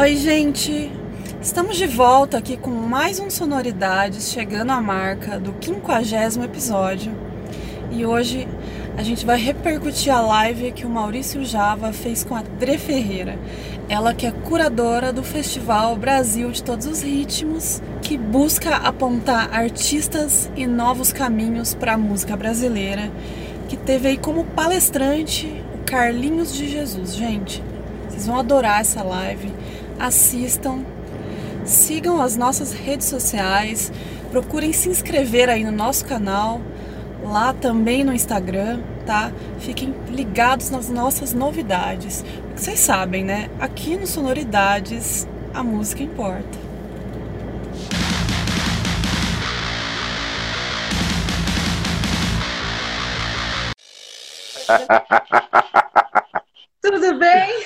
Oi, gente! Estamos de volta aqui com mais um Sonoridades, chegando à marca do 50 episódio. E hoje a gente vai repercutir a live que o Maurício Java fez com a Dre Ferreira. Ela que é curadora do Festival Brasil de Todos os Ritmos, que busca apontar artistas e novos caminhos para a música brasileira, que teve aí como palestrante o Carlinhos de Jesus. Gente, vocês vão adorar essa live assistam, sigam as nossas redes sociais, procurem se inscrever aí no nosso canal, lá também no Instagram, tá? Fiquem ligados nas nossas novidades. Vocês sabem, né? Aqui no Sonoridades a música importa. Tudo bem?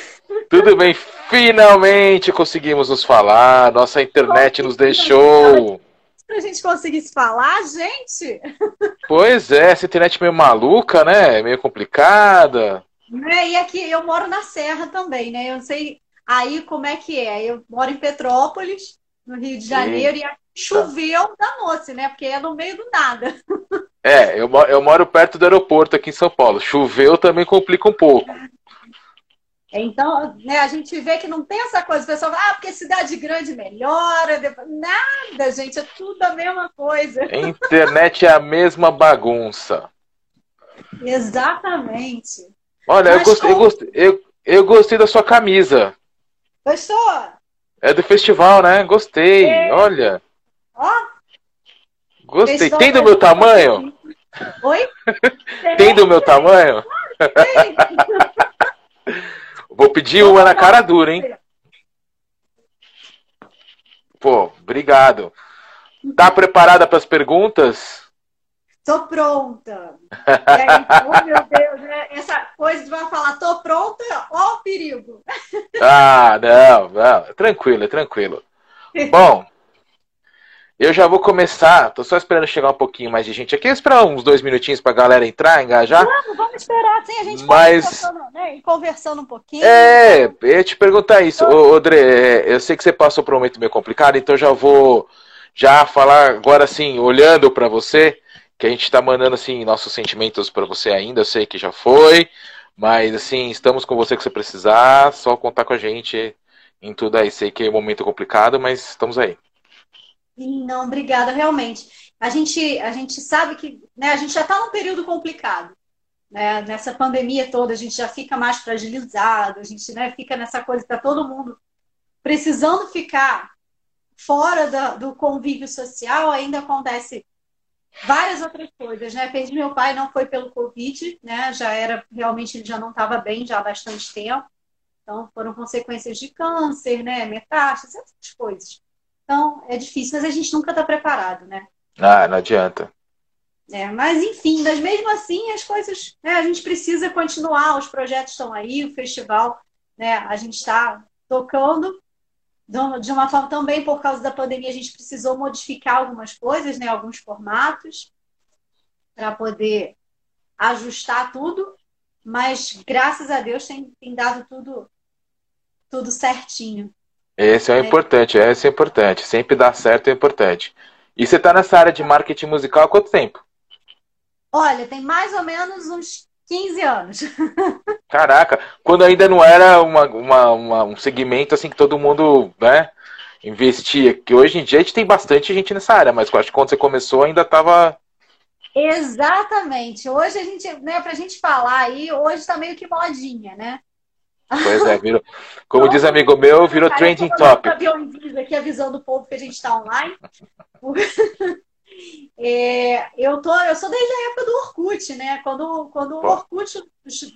Tudo bem, finalmente conseguimos nos falar. Nossa internet nos deixou. Pra gente conseguir se falar, gente? Pois é, essa internet meio maluca, né? Meio complicada. É, e aqui eu moro na Serra também, né? Eu não sei aí como é que é. Eu moro em Petrópolis, no Rio de Janeiro, Sim. e choveu da noite, né? Porque é no meio do nada. É, eu, eu moro perto do aeroporto aqui em São Paulo. Choveu também complica um pouco. Então, né, a gente vê que não tem essa coisa, o pessoal fala, ah, porque cidade grande melhora. Nada, gente, é tudo a mesma coisa. A internet é a mesma bagunça. Exatamente. Olha, eu gostei, eu, gostei, eu, eu gostei da sua camisa. Gostou? É do festival, né? Gostei. É. Olha. Ó. Gostei. Tem do meu tamanho? Oi? Tem do meu tamanho? Tem. Vou pedir uma na cara dura, hein? Pô, obrigado. Tá preparada para as perguntas? Tô pronta. Aí, oh, meu Deus, né? essa coisa de vai falar, tô pronta, ó o perigo. Ah, não, não, tranquilo, tranquilo. Bom, eu já vou começar, tô só esperando chegar um pouquinho mais de gente aqui, esperar uns dois minutinhos pra galera entrar, engajar. Vamos, vamos esperar, sim, a gente Mas... conversando, né, conversando um pouquinho. É, eu ia te perguntar isso. Ô, André, é, eu sei que você passou por um momento meio complicado, então já vou já falar agora assim, olhando para você, que a gente tá mandando assim nossos sentimentos para você ainda, eu sei que já foi, mas assim, estamos com você que você precisar, só contar com a gente em tudo aí. Sei que é um momento complicado, mas estamos aí. Não, obrigada, realmente. A gente, a gente sabe que né, a gente já está num período complicado. Né? Nessa pandemia toda, a gente já fica mais fragilizado, a gente né, fica nessa coisa que está todo mundo precisando ficar fora da, do convívio social, ainda acontece várias outras coisas, né? Perdi meu pai, não foi pelo Covid, né? Já era, realmente, ele já não estava bem já há bastante tempo. Então, foram consequências de câncer, né? Metástase, essas coisas. Então, é difícil, mas a gente nunca está preparado, né? Ah, não adianta. É, mas, enfim, mas mesmo assim, as coisas. Né, a gente precisa continuar, os projetos estão aí, o festival, né, a gente está tocando. De uma forma também, por causa da pandemia, a gente precisou modificar algumas coisas, né, alguns formatos, para poder ajustar tudo. Mas, graças a Deus, tem, tem dado tudo, tudo certinho. Esse é o é. importante, esse é importante. Sempre dar certo é importante. E você está nessa área de marketing musical há quanto tempo? Olha, tem mais ou menos uns 15 anos. Caraca, quando ainda não era uma, uma, uma, um segmento assim que todo mundo né, investia. Que hoje em dia a gente tem bastante gente nessa área, mas acho que quando você começou ainda estava. Exatamente. Hoje a gente, né, pra gente falar aí, hoje está meio que modinha, né? Pois é, virou, como diz amigo meu, virou Cara, trending topic. aqui avisando o povo que a gente está online. é, eu, tô, eu sou desde a época do Orkut, né? Quando, quando o Orkut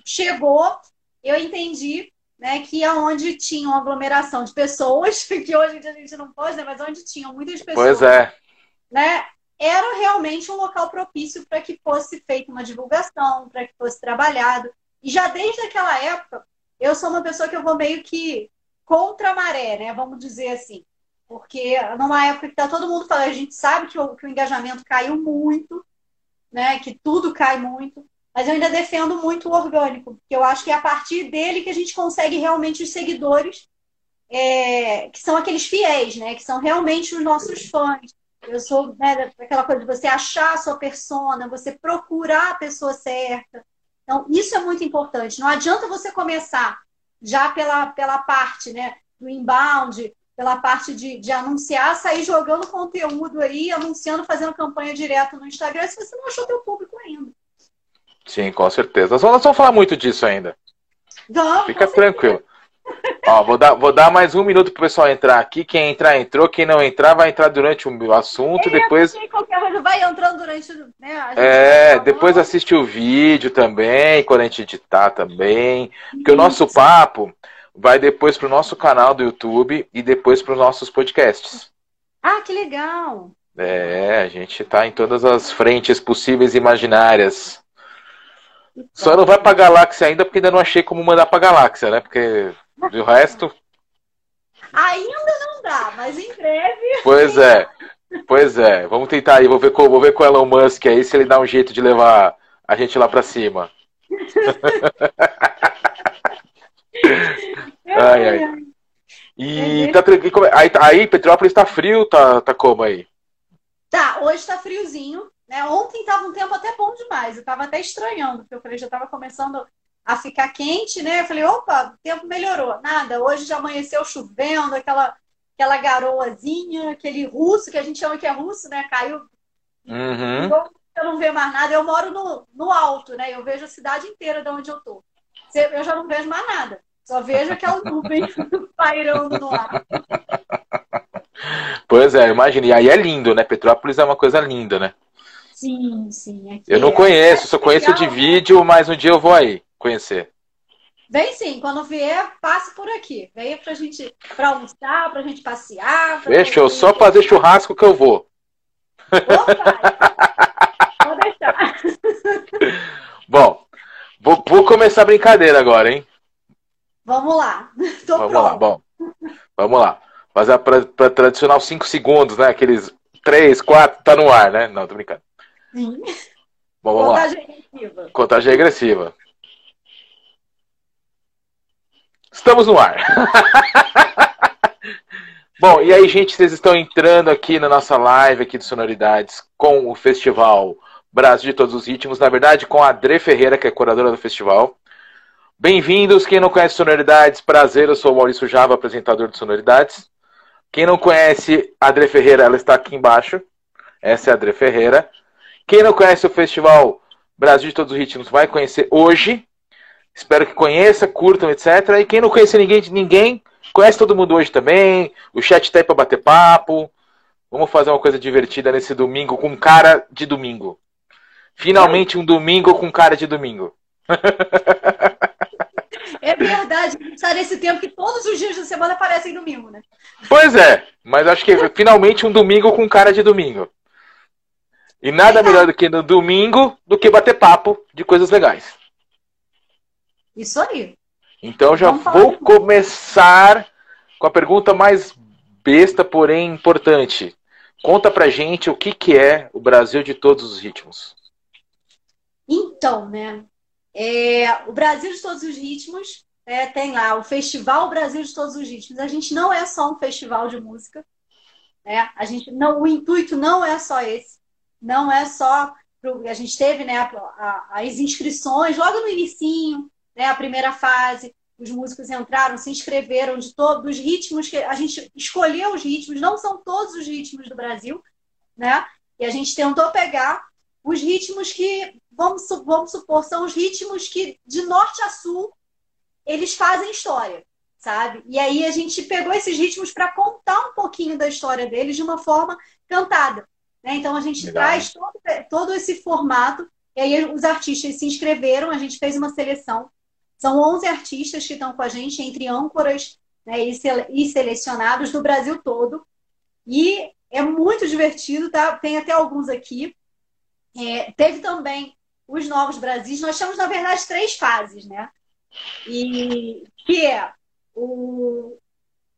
chegou, eu entendi né, que aonde tinha uma aglomeração de pessoas, que hoje a gente não pode, né, mas onde tinham muitas pessoas, pois é. né, era realmente um local propício para que fosse feita uma divulgação, para que fosse trabalhado. E já desde aquela época, eu sou uma pessoa que eu vou meio que contra a maré, né? Vamos dizer assim. Porque numa época que tá todo mundo falando, a gente sabe que o, que o engajamento caiu muito, né? Que tudo cai muito. Mas eu ainda defendo muito o orgânico, porque eu acho que é a partir dele que a gente consegue realmente os seguidores é, que são aqueles fiéis, né? Que são realmente os nossos fãs. Eu sou né, aquela coisa de você achar a sua persona, você procurar a pessoa certa. Então, isso é muito importante. Não adianta você começar já pela, pela parte né, do inbound, pela parte de, de anunciar, sair jogando conteúdo aí, anunciando, fazendo campanha direto no Instagram, se você não achou teu público ainda. Sim, com certeza. Nós vamos falar muito disso ainda. Vamos, Fica tranquilo. Ó, vou, dar, vou dar mais um minuto pro pessoal entrar aqui. Quem entrar, entrou. Quem não entrar, vai entrar durante o assunto. É, depois. Qualquer coisa vai entrando durante. Né, é, depois assiste o vídeo também, quando a gente editar também. Porque Isso. o nosso papo vai depois pro nosso canal do YouTube e depois para os nossos podcasts. Ah, que legal! É, a gente tá em todas as frentes possíveis e imaginárias. Só não vai pra galáxia ainda porque ainda não achei como mandar pra galáxia, né? Porque do resto. Ainda não dá, mas em breve. Pois é. Pois é. Vamos tentar aí. Vou ver com, vou ver com o Elon Musk aí se ele dá um jeito de levar a gente lá pra cima. ai, ai. E é tá, aí, aí Petrópolis tá frio, tá, tá como aí? Tá, hoje tá friozinho. Né? Ontem estava um tempo até bom demais, eu estava até estranhando, porque eu falei, já estava começando a ficar quente, né? Eu falei, opa, o tempo melhorou. Nada, hoje já amanheceu chovendo, aquela, aquela garoazinha, aquele russo, que a gente chama que é russo, né? Caiu. Uhum. Eu não vejo mais nada. Eu moro no, no alto, né? Eu vejo a cidade inteira de onde eu tô. Eu já não vejo mais nada. Só vejo aquela nuvem pairando no ar. Pois é, imagine. E aí é lindo, né? Petrópolis é uma coisa linda, né? Sim, sim. Eu não é. conheço, só conheço de vídeo, mas um dia eu vou aí conhecer. Vem sim, quando vier, passe por aqui. Venha pra gente pra almoçar, pra gente passear. Fechou, só fazer churrasco que eu vou. Opa, Vou deixar. Bom, vou, vou, começar a brincadeira agora, hein? Vamos lá. Tô vamos pronto. lá, bom. Vamos lá. Fazer a pra, pra tradicional 5 segundos, né? Aqueles 3, 4, tá no ar, né? Não, tô brincando. Sim. Bom, vamos Contagem lá. regressiva. Contagem regressiva. Estamos no ar. Bom, e aí, gente, vocês estão entrando aqui na nossa live aqui de Sonoridades com o festival Brasil de Todos os Ritmos, na verdade com a Adre Ferreira, que é curadora do festival. Bem-vindos, quem não conhece Sonoridades, prazer, eu sou o Maurício Java, apresentador de Sonoridades. Quem não conhece a Adre Ferreira, ela está aqui embaixo. Essa é a Adre Ferreira. Quem não conhece o festival Brasil de Todos os Ritmos vai conhecer hoje. Espero que conheça, curtam, etc. E quem não conhece ninguém de ninguém, conhece todo mundo hoje também. O chat tá aí pra bater papo. Vamos fazer uma coisa divertida nesse domingo com cara de domingo. Finalmente um domingo com cara de domingo. É verdade, está nesse tempo que todos os dias da semana aparecem domingo, né? Pois é, mas acho que finalmente um domingo com cara de domingo. E nada melhor do que no domingo do que bater papo de coisas legais. Isso aí. Então já vou começar com a pergunta mais besta, porém importante. Conta pra gente o que, que é o Brasil de todos os ritmos. Então, né? É, o Brasil de todos os ritmos é, tem lá o Festival Brasil de todos os ritmos. A gente não é só um festival de música. Né? A gente não, o intuito não é só esse. Não é só a gente teve né, as inscrições logo no inicinho, né, a primeira fase, os músicos entraram, se inscreveram de todos os ritmos que a gente escolheu os ritmos, não são todos os ritmos do Brasil, né? E a gente tentou pegar os ritmos que, vamos, vamos supor, são os ritmos que de norte a sul eles fazem história, sabe? E aí a gente pegou esses ritmos para contar um pouquinho da história deles de uma forma cantada. Né? Então a gente Legal. traz todo, todo esse formato, e aí os artistas se inscreveram, a gente fez uma seleção são 11 artistas que estão com a gente, entre âncoras né, e selecionados do Brasil todo. E é muito divertido, tá? Tem até alguns aqui. É, teve também os Novos Brasis. Nós temos, na verdade, três fases, né? E que é o,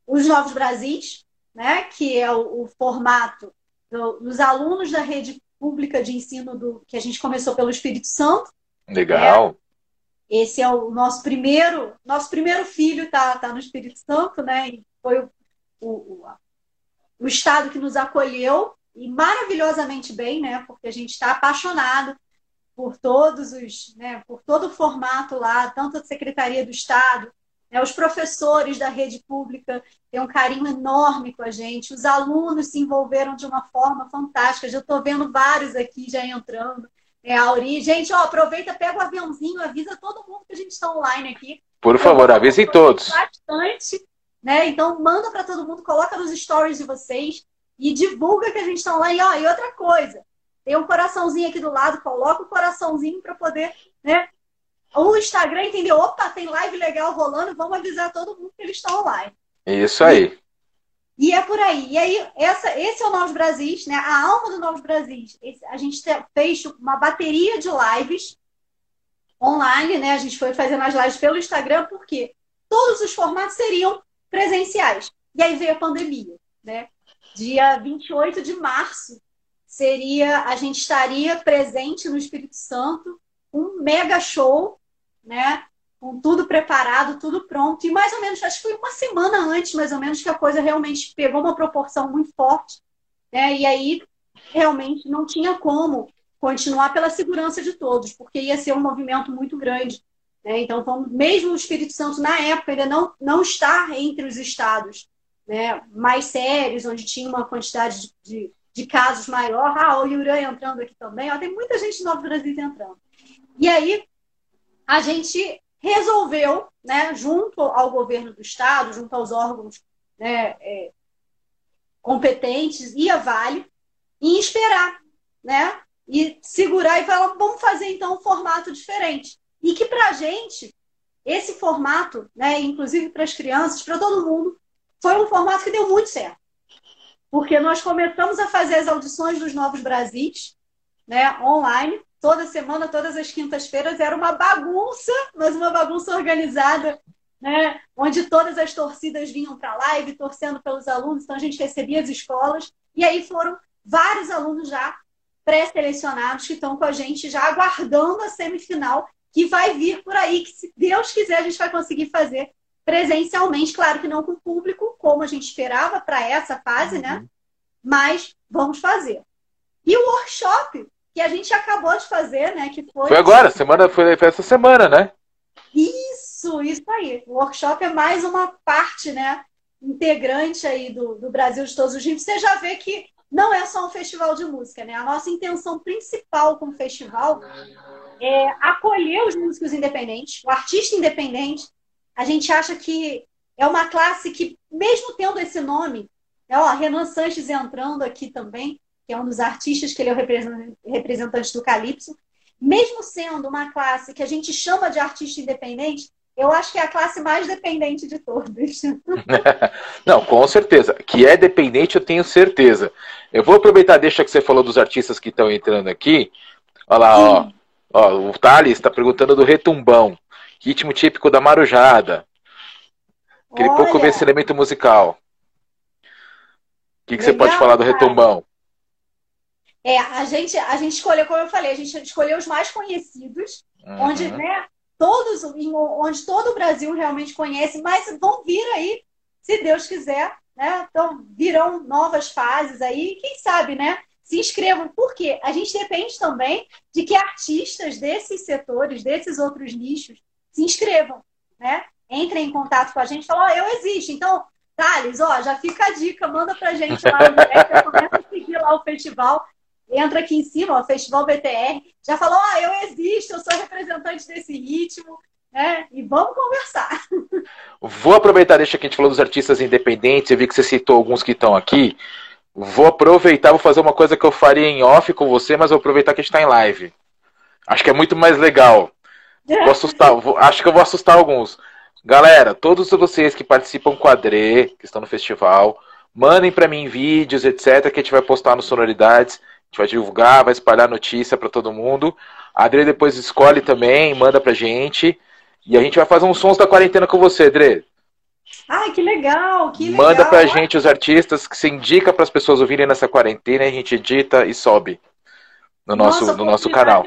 os Novos Brasis, né? Que é o, o formato do, dos alunos da rede pública de ensino do que a gente começou pelo Espírito Santo. Legal. É, esse é o nosso primeiro, nosso primeiro filho tá, tá no Espírito Santo, né? foi o, o, o estado que nos acolheu e maravilhosamente bem, né? Porque a gente está apaixonado por todos os, né, por todo o formato lá, tanto a Secretaria do Estado, né, os professores da rede pública têm um carinho enorme com a gente, os alunos se envolveram de uma forma fantástica. Já estou vendo vários aqui já entrando. É, Auri, gente, ó, aproveita, pega o aviãozinho, avisa todo mundo que a gente está online aqui. Por favor, avisem todos. Bastante, né? Então manda para todo mundo, coloca nos stories de vocês e divulga que a gente está online. Ó, e outra coisa, tem um coraçãozinho aqui do lado, coloca o coraçãozinho para poder, né? O Instagram entendeu, opa, tem live legal rolando, vamos avisar todo mundo que eles estão online. Isso aí. E, é por aí. E aí, essa, esse é o Novos Brasis, né? A alma do Novos Brasis. Esse, a gente fez uma bateria de lives online, né? A gente foi fazendo as lives pelo Instagram, porque todos os formatos seriam presenciais. E aí veio a pandemia, né? Dia 28 de março seria a gente estaria presente no Espírito Santo, um mega show, né? Com tudo preparado, tudo pronto. E mais ou menos, acho que foi uma semana antes, mais ou menos, que a coisa realmente pegou uma proporção muito forte. Né? E aí, realmente, não tinha como continuar pela segurança de todos, porque ia ser um movimento muito grande. Né? Então, mesmo o Espírito Santo, na época, ainda não, não está entre os estados né, mais sérios, onde tinha uma quantidade de, de, de casos maior. Ah, o Yuran entrando aqui também. Ó, tem muita gente do Brasil entrando. E aí, a gente resolveu, né, junto ao governo do Estado, junto aos órgãos né, é, competentes e a Vale, em esperar, né? E segurar e falar, vamos fazer então um formato diferente. E que para a gente, esse formato, né, inclusive para as crianças, para todo mundo, foi um formato que deu muito certo. Porque nós começamos a fazer as audições dos Novos Brasis, né, online, toda semana, todas as quintas-feiras, era uma bagunça, mas uma bagunça organizada, né? onde todas as torcidas vinham para a live torcendo pelos alunos, então a gente recebia as escolas, e aí foram vários alunos já pré-selecionados que estão com a gente já aguardando a semifinal que vai vir por aí, que se Deus quiser a gente vai conseguir fazer presencialmente, claro que não com o público, como a gente esperava para essa fase, né? Uhum. Mas vamos fazer. E o workshop que a gente acabou de fazer, né? Que foi. Foi agora, semana, foi, foi essa semana, né? Isso, isso aí. O workshop é mais uma parte, né? Integrante aí do, do Brasil de todos os níveis. Você já vê que não é só um festival de música, né? A nossa intenção principal com o festival é acolher os músicos independentes, o artista independente. A gente acha que é uma classe que, mesmo tendo esse nome, é, ó, Renan Sanches entrando aqui também, que é um dos artistas que ele é o representante do Calypso, mesmo sendo uma classe que a gente chama de artista independente, eu acho que é a classe mais dependente de todas. Não, com certeza. Que é dependente, eu tenho certeza. Eu vou aproveitar, deixa que você falou dos artistas que estão entrando aqui. Olha lá, ó, ó. O Thales está perguntando do retumbão. Ritmo típico da marujada. Aquele Olha. pouco esse elemento musical. O que, que você pode falar do retumbão? É, a gente, a gente escolheu, como eu falei, a gente escolheu os mais conhecidos, uhum. onde, né, todos, onde todo o Brasil realmente conhece, mas vão vir aí, se Deus quiser, né? Então, virão novas fases aí, quem sabe, né? Se inscrevam, porque a gente depende também de que artistas desses setores, desses outros nichos, se inscrevam, né? Entrem em contato com a gente e falem, ó, oh, eu existo. Então, Thales, ó, já fica a dica, manda pra gente lá no direct, começa a seguir lá o festival entra aqui em cima, o Festival BTR, já falou, ah, eu existo, eu sou representante desse ritmo, né? E vamos conversar. Vou aproveitar, deixa que a gente falou dos artistas independentes, eu vi que você citou alguns que estão aqui. Vou aproveitar, vou fazer uma coisa que eu faria em off com você, mas vou aproveitar que a gente está em live. Acho que é muito mais legal. Vou assustar, vou, acho que eu vou assustar alguns. Galera, todos vocês que participam com a Dre, que estão no festival, mandem para mim vídeos, etc, que a gente vai postar no Sonoridades gente vai divulgar, vai espalhar notícia para todo mundo. A Adri depois escolhe também, manda pra gente. E a gente vai fazer uns sons da quarentena com você, Adri. Ai, que legal, que legal. Manda pra gente os artistas que se indica para as pessoas ouvirem nessa quarentena, a gente edita e sobe no nosso, Nossa, no nosso canal.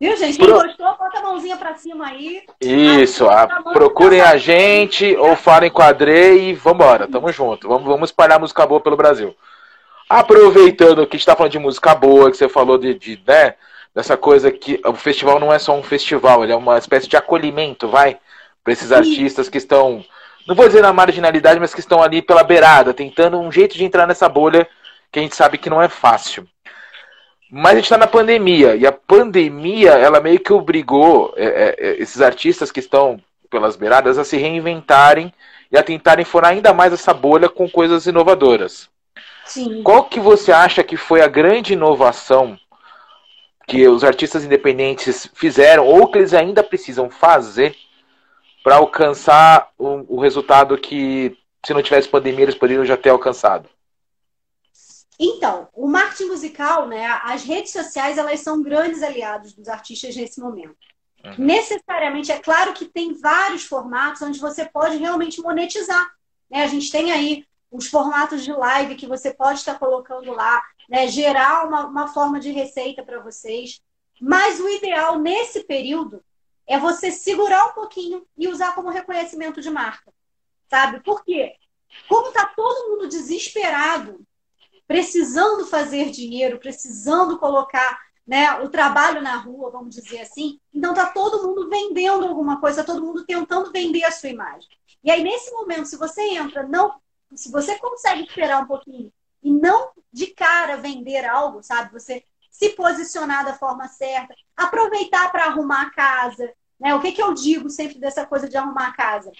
Viu, gente? Quem Pro... gostou, bota a mãozinha pra cima aí. Isso, a... procurem a gente ou falem com a Adre e vambora, tamo junto. Vamos, vamos espalhar música boa pelo Brasil. Aproveitando que a gente tá falando de música boa, que você falou de, de né, dessa coisa que o festival não é só um festival, ele é uma espécie de acolhimento, vai, para esses artistas que estão, não vou dizer na marginalidade, mas que estão ali pela beirada, tentando um jeito de entrar nessa bolha que a gente sabe que não é fácil. Mas a gente está na pandemia, e a pandemia, ela meio que obrigou é, é, é, esses artistas que estão pelas beiradas a se reinventarem e a tentarem furar ainda mais essa bolha com coisas inovadoras. Sim. Qual que você acha que foi a grande inovação que os artistas independentes fizeram ou que eles ainda precisam fazer para alcançar o, o resultado que, se não tivesse pandemia, eles poderiam já ter alcançado? Então, o marketing musical, né, as redes sociais, elas são grandes aliados dos artistas nesse momento. Uhum. Necessariamente, é claro que tem vários formatos onde você pode realmente monetizar. Né? A gente tem aí os formatos de live que você pode estar colocando lá, né? gerar uma, uma forma de receita para vocês. Mas o ideal nesse período é você segurar um pouquinho e usar como reconhecimento de marca. Sabe? Por quê? Como está todo mundo desesperado precisando fazer dinheiro, precisando colocar né, o trabalho na rua, vamos dizer assim. Então tá todo mundo vendendo alguma coisa, todo mundo tentando vender a sua imagem. E aí nesse momento, se você entra, não, se você consegue esperar um pouquinho e não de cara vender algo, sabe? Você se posicionar da forma certa, aproveitar para arrumar a casa, né? O que que eu digo sempre dessa coisa de arrumar a casa?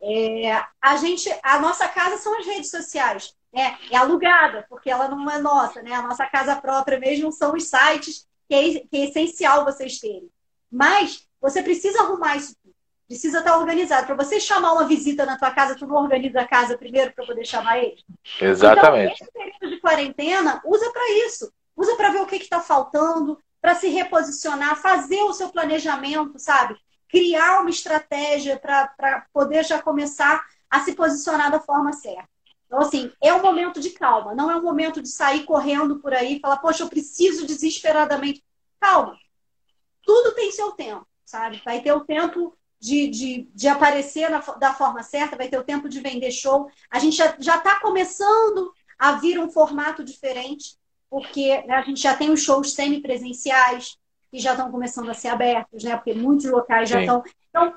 É, a gente, a nossa casa são as redes sociais é, é alugada, porque ela não é nossa, né? A nossa casa própria mesmo são os sites que é, que é essencial vocês terem. Mas você precisa arrumar isso tudo. Precisa estar organizado. Para você chamar uma visita na tua casa, tu não organiza a casa primeiro para poder chamar eles? Exatamente. Então, esse período de quarentena, usa para isso. Usa para ver o que está faltando, para se reposicionar, fazer o seu planejamento, sabe? Criar uma estratégia para poder já começar a se posicionar da forma certa. Então, assim, é um momento de calma, não é um momento de sair correndo por aí e falar, poxa, eu preciso desesperadamente. Calma. Tudo tem seu tempo, sabe? Vai ter o tempo de, de, de aparecer na, da forma certa, vai ter o tempo de vender show. A gente já está começando a vir um formato diferente, porque né, a gente já tem os shows semipresenciais, que já estão começando a ser abertos, né? Porque muitos locais já estão. Então,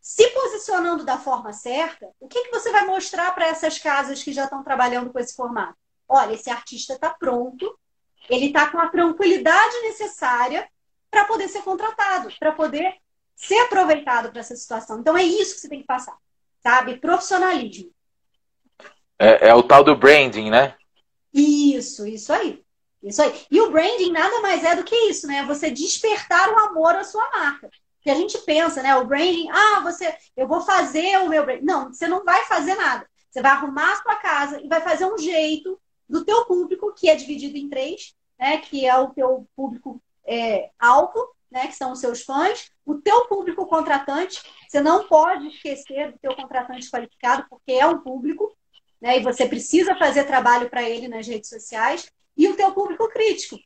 se posicionando da forma certa, o que, que você vai mostrar para essas casas que já estão trabalhando com esse formato? Olha, esse artista está pronto, ele está com a tranquilidade necessária para poder ser contratado, para poder ser aproveitado para essa situação. Então é isso que você tem que passar, sabe? Profissionalismo. É, é o tal do branding, né? Isso, isso aí. Isso aí. E o branding nada mais é do que isso, né? Você despertar o amor à sua marca que a gente pensa, né? O branding, ah, você, eu vou fazer o meu branding. Não, você não vai fazer nada. Você vai arrumar a sua casa e vai fazer um jeito do teu público, que é dividido em três, né? Que é o teu público é, alvo, né? Que são os seus fãs. O teu público contratante, você não pode esquecer do teu contratante qualificado, porque é um público, né? E você precisa fazer trabalho para ele nas redes sociais. E o teu público crítico.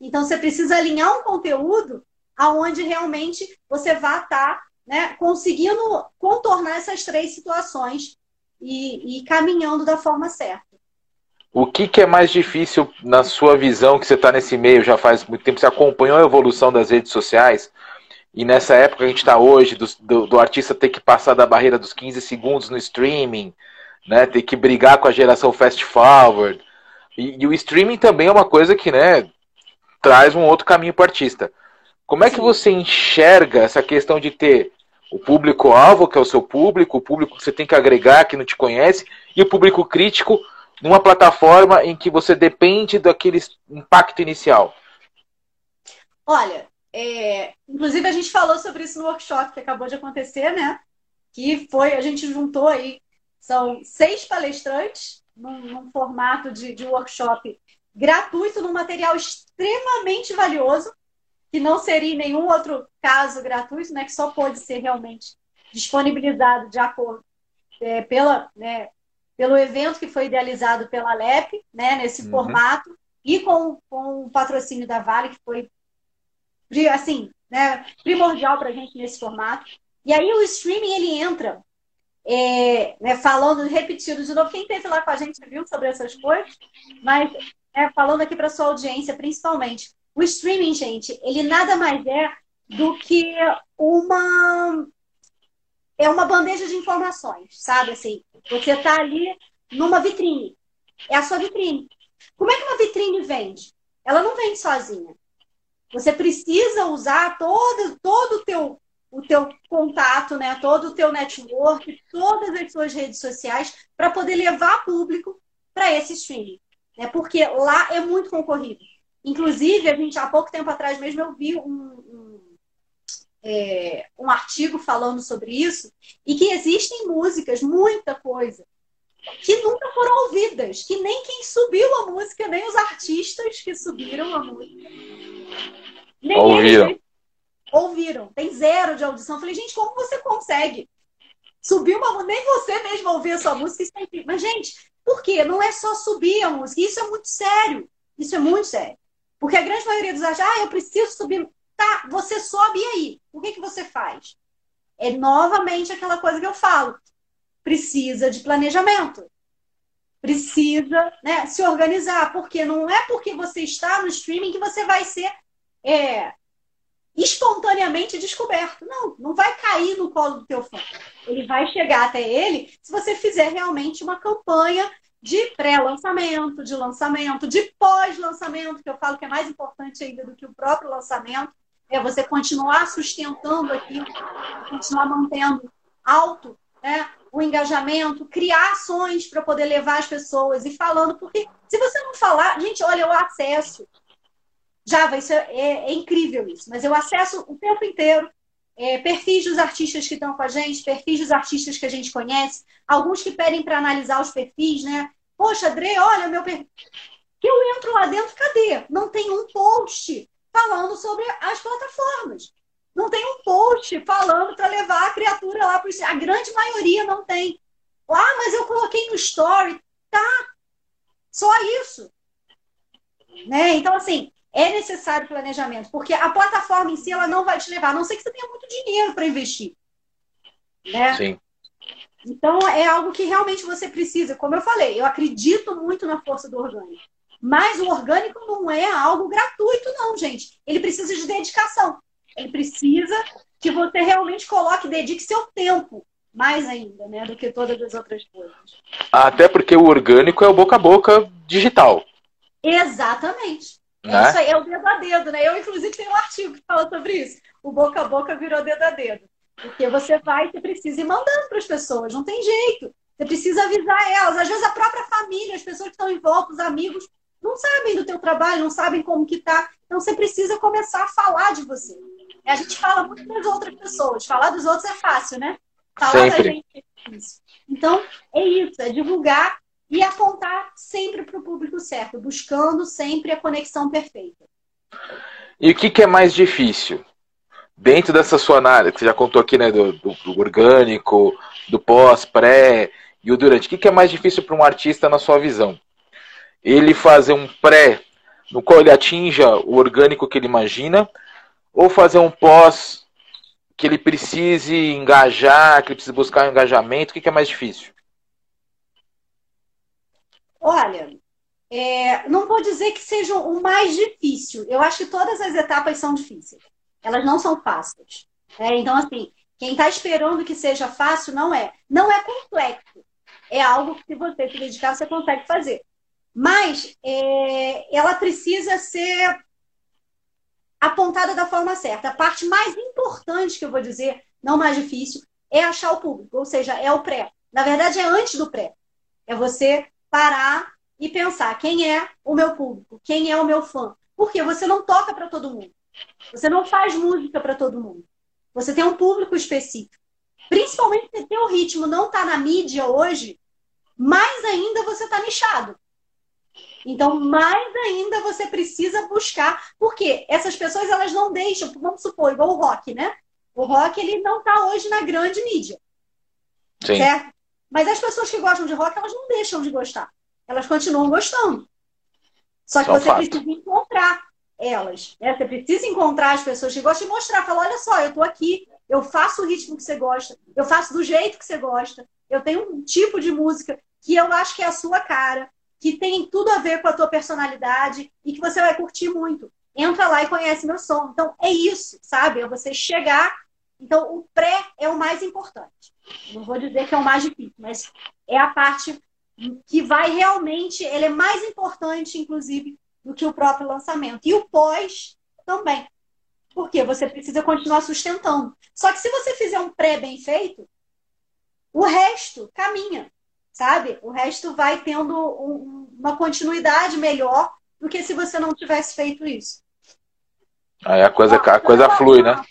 Então, você precisa alinhar um conteúdo aonde realmente você vai estar tá, né, conseguindo contornar essas três situações e, e, caminhando da forma certa. O que, que é mais difícil na sua visão, que você está nesse meio já faz muito tempo, você acompanhou a evolução das redes sociais, e nessa época que a gente está hoje, do, do, do, artista ter que passar da barreira dos 15 segundos no streaming, né, ter que brigar com a geração fast forward, e, e o streaming também é uma coisa que né, traz um outro caminho para o artista. Como é que você enxerga essa questão de ter o público-alvo, que é o seu público, o público que você tem que agregar, que não te conhece, e o público crítico numa plataforma em que você depende daquele impacto inicial? Olha, é, inclusive a gente falou sobre isso no workshop que acabou de acontecer, né? Que foi, a gente juntou aí, são seis palestrantes num, num formato de, de workshop gratuito, num material extremamente valioso que não seria em nenhum outro caso gratuito, né, que só pode ser realmente disponibilizado de acordo é, pela, né, pelo evento que foi idealizado pela LEP, né, nesse uhum. formato, e com, com o patrocínio da Vale, que foi assim, né, primordial para a gente nesse formato. E aí o streaming ele entra é, né, falando repetido de novo. Quem esteve lá com a gente viu sobre essas coisas, mas é, falando aqui para sua audiência, principalmente, o streaming, gente, ele nada mais é do que uma é uma bandeja de informações, sabe? Assim, você está ali numa vitrine, é a sua vitrine. Como é que uma vitrine vende? Ela não vende sozinha. Você precisa usar todo, todo o teu, o teu contato, né? todo o teu network, todas as suas redes sociais para poder levar público para esse streaming. Né? Porque lá é muito concorrido. Inclusive, a gente, há pouco tempo atrás mesmo, eu vi um, um, é, um artigo falando sobre isso, e que existem músicas, muita coisa, que nunca foram ouvidas, que nem quem subiu a música, nem os artistas que subiram a música. Nem ouviram. Eles ouviram. Tem zero de audição. Eu falei, gente, como você consegue subir uma música? Nem você mesmo ouvir a sua música. É. Mas, gente, por quê? Não é só subir a música. Isso é muito sério. Isso é muito sério. Porque a grande maioria dos artistas, ah, eu preciso subir. Tá, você sobe e aí? O que, que você faz? É novamente aquela coisa que eu falo precisa de planejamento. Precisa né, se organizar, porque não é porque você está no streaming que você vai ser é, espontaneamente descoberto. Não, não vai cair no colo do teu fã. Ele vai chegar até ele se você fizer realmente uma campanha de pré-lançamento, de lançamento, de pós-lançamento, que eu falo que é mais importante ainda do que o próprio lançamento, é você continuar sustentando aquilo, continuar mantendo alto né, o engajamento, criar ações para poder levar as pessoas e falando, porque se você não falar, gente, olha, eu acesso. Java, isso é, é, é incrível isso, mas eu acesso o tempo inteiro é, perfis dos artistas que estão com a gente, perfis dos artistas que a gente conhece, alguns que pedem para analisar os perfis, né? Poxa, André, olha meu perfil. Que eu entro lá dentro, cadê? Não tem um post falando sobre as plataformas. Não tem um post falando para levar a criatura lá para o A grande maioria não tem. Ah, mas eu coloquei no story. Tá. Só isso. Né? Então, assim, é necessário planejamento, porque a plataforma em si ela não vai te levar, a não ser que você tenha muito dinheiro para investir. Né? Sim. Então, é algo que realmente você precisa. Como eu falei, eu acredito muito na força do orgânico. Mas o orgânico não é algo gratuito, não, gente. Ele precisa de dedicação. Ele precisa que você realmente coloque, dedique seu tempo, mais ainda, né, do que todas as outras coisas. Até porque o orgânico é o boca a boca digital. Exatamente. Né? Isso aí é o dedo a dedo, né? Eu, inclusive, tenho um artigo que fala sobre isso. O boca a boca virou dedo a dedo. Porque você vai, você precisa ir mandando para as pessoas, não tem jeito. Você precisa avisar elas. Às vezes a própria família, as pessoas que estão em volta, os amigos, não sabem do teu trabalho, não sabem como que tá. Então você precisa começar a falar de você. A gente fala muito das outras pessoas. Falar dos outros é fácil, né? Falar sempre. da gente é difícil. Então, é isso, é divulgar e apontar sempre para o público certo, buscando sempre a conexão perfeita. E o que, que é mais difícil? Dentro dessa sua análise, que você já contou aqui, né, do, do, do orgânico, do pós, pré e o durante, o que, que é mais difícil para um artista na sua visão? Ele fazer um pré no qual ele atinja o orgânico que ele imagina, ou fazer um pós que ele precise engajar, que ele precise buscar um engajamento? O que, é mais difícil? Olha, é, não vou dizer que seja o mais difícil. Eu acho que todas as etapas são difíceis. Elas não são fáceis. É, então, assim, quem está esperando que seja fácil, não é. Não é complexo. É algo que, se você se dedicar, você consegue fazer. Mas é, ela precisa ser apontada da forma certa. A parte mais importante que eu vou dizer, não mais difícil, é achar o público, ou seja, é o pré. Na verdade, é antes do pré. É você parar e pensar quem é o meu público, quem é o meu fã. Porque você não toca para todo mundo. Você não faz música para todo mundo. Você tem um público específico. Principalmente se teu ritmo não está na mídia hoje, mais ainda você está nichado. Então, mais ainda você precisa buscar, porque essas pessoas elas não deixam, vamos supor, igual o rock, né? O rock ele não está hoje na grande mídia. Sim. Certo? Mas as pessoas que gostam de rock, elas não deixam de gostar. Elas continuam gostando. Só que Só você fato. precisa encontrar elas. Né? Você precisa encontrar as pessoas que gostam e mostrar, falar, olha só, eu estou aqui, eu faço o ritmo que você gosta, eu faço do jeito que você gosta, eu tenho um tipo de música que eu acho que é a sua cara, que tem tudo a ver com a tua personalidade e que você vai curtir muito. Entra lá e conhece meu som. Então, é isso, sabe? É você chegar. Então, o pré é o mais importante. Não vou dizer que é o mais difícil, mas é a parte que vai realmente, ele é mais importante, inclusive, do que o próprio lançamento. E o pós também. Porque você precisa continuar sustentando. Só que se você fizer um pré bem feito, o resto caminha, sabe? O resto vai tendo um, uma continuidade melhor do que se você não tivesse feito isso. Aí a coisa, a coisa flui, né?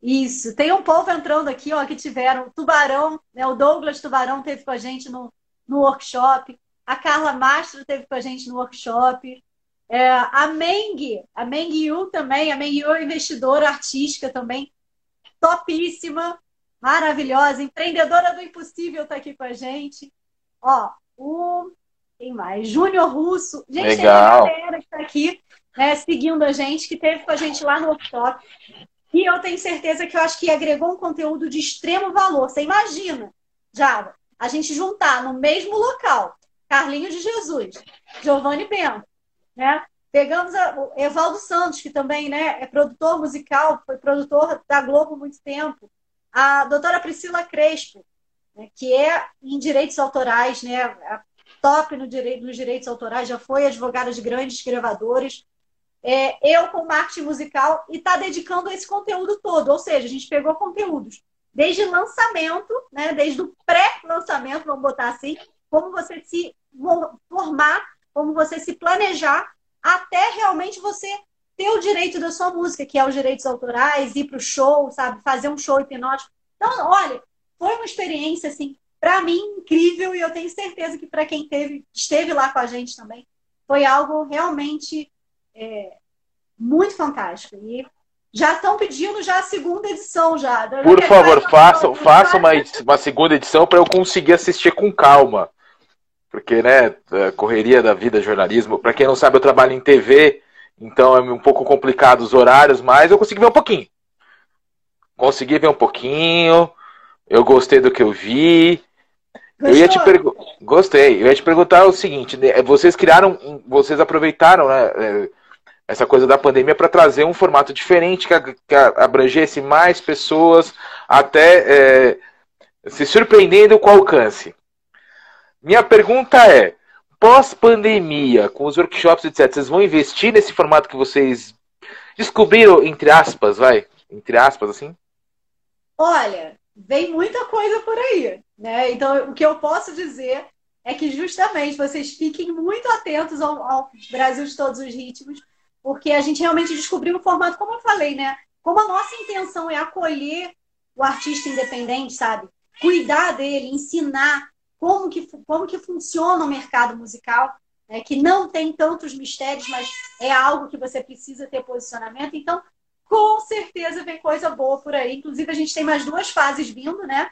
Isso. Tem um povo entrando aqui, ó, que tiveram Tubarão, né? O Douglas Tubarão teve com a gente no, no workshop. A Carla Mastro teve com a gente no workshop. É, a Meng, a Meng Yu também, a Meng Yu é investidora artística também, topíssima, maravilhosa, empreendedora do impossível está aqui com a gente. Ó, o quem mais? Júnior Russo. Gente, Legal. tem a galera que está aqui né, seguindo a gente, que teve com a gente lá no workshop. E eu tenho certeza que eu acho que agregou um conteúdo de extremo valor. Você imagina, Java, a gente juntar no mesmo local Carlinhos de Jesus, Giovanni Bento, né? Pegamos a, o Evaldo Santos, que também né, é produtor musical, foi produtor da Globo há muito tempo. A doutora Priscila Crespo, né, que é em direitos autorais, né, top no direito, nos direitos autorais, já foi advogada de grandes gravadores. É, eu com marketing musical e está dedicando esse conteúdo todo. Ou seja, a gente pegou conteúdos desde lançamento, né, desde o pré-lançamento, vamos botar assim, como você se formar, como você se planejar, até realmente você ter o direito da sua música, que é os direitos autorais, ir para o show, sabe, fazer um show hipnótico. Então, olha, foi uma experiência assim para mim, incrível, e eu tenho certeza que para quem teve, esteve lá com a gente também, foi algo realmente é, muito fantástico. E já estão pedindo já a segunda edição já. Por favor, faça, faça uma, uma segunda edição para eu conseguir assistir com calma. Porque, né, a correria da vida, jornalismo, para quem não sabe, eu trabalho em TV, então é um pouco complicado os horários, mas eu consegui ver um pouquinho. Consegui ver um pouquinho, eu gostei do que eu vi, eu ia te perguntar. Gostei. Eu ia te perguntar o seguinte: né? vocês criaram, vocês aproveitaram né, é, essa coisa da pandemia para trazer um formato diferente que, que abrangesse mais pessoas, até é, se surpreendendo com o alcance. Minha pergunta é: pós-pandemia, com os workshops, etc., vocês vão investir nesse formato que vocês descobriram, entre aspas, vai? Entre aspas, assim? Olha, vem muita coisa por aí, né? Então, o que eu posso dizer é que justamente vocês fiquem muito atentos ao, ao Brasil de todos os ritmos, porque a gente realmente descobriu o formato, como eu falei, né? Como a nossa intenção é acolher o artista independente, sabe? Cuidar dele, ensinar como que, como que funciona o mercado musical, né? que não tem tantos mistérios, mas é algo que você precisa ter posicionamento. Então, com certeza vem coisa boa por aí. Inclusive, a gente tem mais duas fases vindo, né?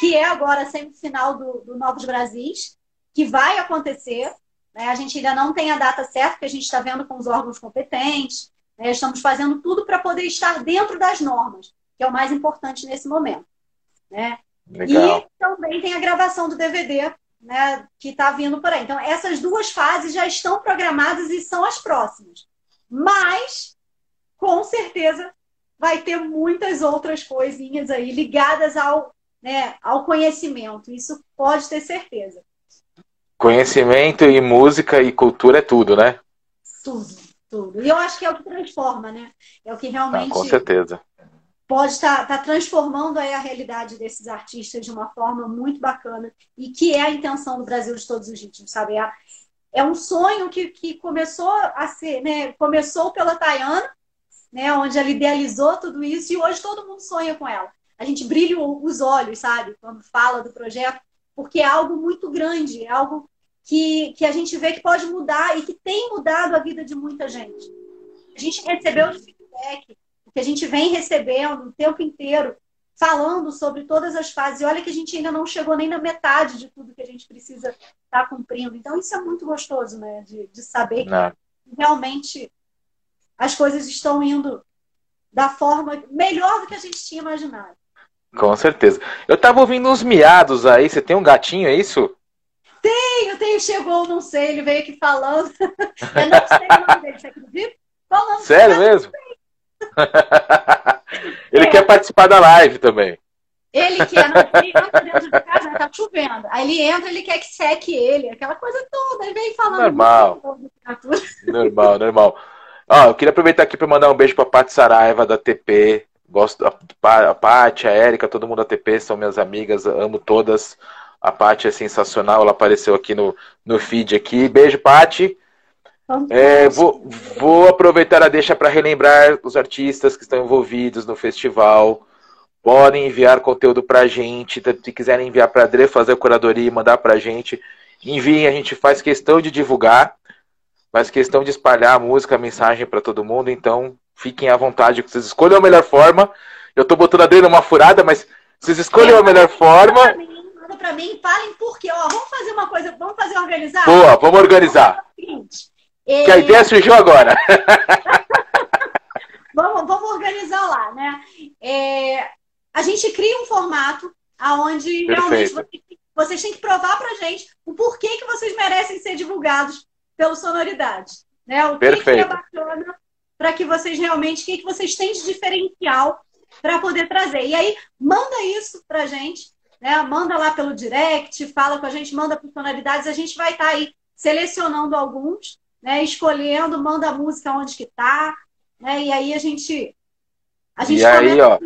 Que é agora a semifinal do, do Novos Brasis, que vai acontecer. Né? A gente ainda não tem a data certa, porque a gente está vendo com os órgãos competentes. Né? Estamos fazendo tudo para poder estar dentro das normas, que é o mais importante nesse momento. Né? Legal. E também tem a gravação do DVD, né, que está vindo por aí. Então, essas duas fases já estão programadas e são as próximas. Mas com certeza vai ter muitas outras coisinhas aí ligadas ao, né, ao conhecimento. Isso pode ter certeza. Conhecimento e música e cultura é tudo, né? Tudo, tudo. E eu acho que é o que transforma, né? É o que realmente. Ah, com certeza. Pode estar tá, tá transformando aí a realidade desses artistas de uma forma muito bacana e que é a intenção do Brasil de todos os ritmos, sabe? É, é um sonho que, que começou a ser, né? Começou pela Tayana, né? Onde ela idealizou tudo isso e hoje todo mundo sonha com ela. A gente brilha os olhos, sabe? Quando fala do projeto, porque é algo muito grande, é algo que, que a gente vê que pode mudar e que tem mudado a vida de muita gente. A gente recebeu de feedback, que a gente vem recebendo o tempo inteiro, falando sobre todas as fases. E olha que a gente ainda não chegou nem na metade de tudo que a gente precisa estar tá cumprindo. Então, isso é muito gostoso, né? De, de saber que não. realmente as coisas estão indo da forma melhor do que a gente tinha imaginado. Com certeza. Eu tava ouvindo uns miados aí. Você tem um gatinho, é isso? Tenho, tenho. Chegou, não sei. Ele veio aqui falando. Eu não sei o nome dele, você acredita? Nome Sério mesmo? ele é. quer participar da live também. Ele quer, não, ele entra dentro de casa, tá chovendo. Aí ele entra, ele quer que seque ele, aquela coisa toda. Ele vem falando. Normal. Normal, normal. Ó, eu queria aproveitar aqui para mandar um beijo para Paty Saraiva da TP. Gosto a Paty, a Érica, todo mundo da TP são minhas amigas, amo todas. A Paty é sensacional, ela apareceu aqui no, no feed aqui. Beijo, Paty. É, vou, vou aproveitar a deixa para relembrar os artistas que estão envolvidos no festival. Podem enviar conteúdo para a gente. Se quiserem enviar para a Adre fazer a curadoria e mandar para a gente, enviem. A gente faz questão de divulgar, faz questão de espalhar a música, a mensagem para todo mundo. Então, fiquem à vontade. Vocês escolham a melhor forma. Eu estou botando a Adre numa furada, mas vocês escolhem a melhor forma. Manda para mim, falem por quê. Ó, vamos fazer uma coisa, vamos fazer organizar? Boa, vamos organizar. Que a ideia surgiu agora. vamos, vamos organizar lá, né? É, a gente cria um formato aonde realmente vocês, têm que provar para gente o porquê que vocês merecem ser divulgados pelo Sonoridade. Né? O Perfeito. que, é bacana para que vocês realmente, o que, que vocês têm de diferencial para poder trazer. E aí, manda isso para gente, né? manda lá pelo direct, fala com a gente, manda por Sonoridades, a gente vai estar tá aí selecionando alguns, né? escolhendo, manda a música onde que tá, né? e aí a gente, a gente e aí, ó,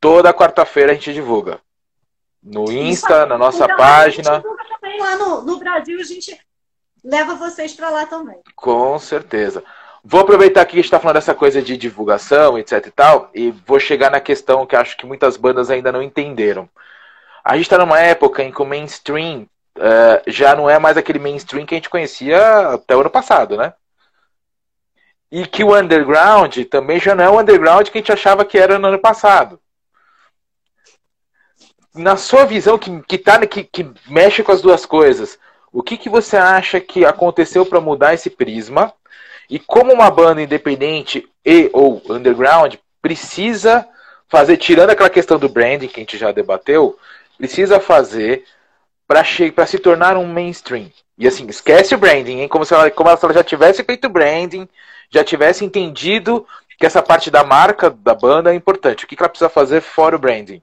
Toda quarta-feira a gente divulga. No Insta, na nossa então, página. A gente divulga também lá no, no Brasil, a gente leva vocês para lá também. Com certeza. Vou aproveitar que a gente está falando dessa coisa de divulgação, etc e tal, e vou chegar na questão que acho que muitas bandas ainda não entenderam. A gente está numa época em que o mainstream uh, já não é mais aquele mainstream que a gente conhecia até o ano passado, né? E que o underground também já não é o underground que a gente achava que era no ano passado na sua visão, que, que, tá, que, que mexe com as duas coisas, o que, que você acha que aconteceu para mudar esse prisma? E como uma banda independente e ou underground precisa fazer, tirando aquela questão do branding que a gente já debateu, precisa fazer para se tornar um mainstream? E assim, esquece o branding, hein? Como se ela, como se ela já tivesse feito branding, já tivesse entendido que essa parte da marca da banda é importante. O que, que ela precisa fazer fora o branding?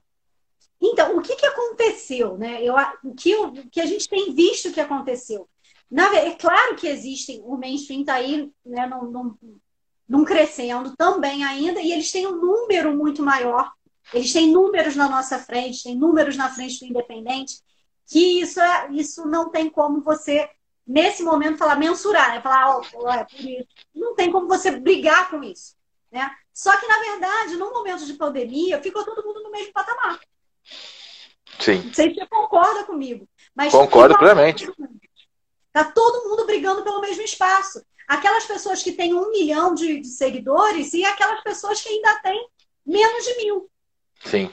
Então, o que, que aconteceu? Né? Eu, o, que, que a gente tem visto que aconteceu? Na, é claro que existem, o mainstream está aí né, num, num, num crescendo também ainda, e eles têm um número muito maior. Eles têm números na nossa frente, têm números na frente do independente, que isso, é, isso não tem como você, nesse momento, falar, mensurar, né? Falar, oh, é por isso. Não tem como você brigar com isso. Né? Só que, na verdade, no momento de pandemia, ficou todo mundo no mesmo patamar. Sim. Não sei se você concorda comigo. Mas Concordo plenamente. Está todo mundo brigando pelo mesmo espaço. Aquelas pessoas que têm um milhão de, de seguidores e aquelas pessoas que ainda têm menos de mil. Sim.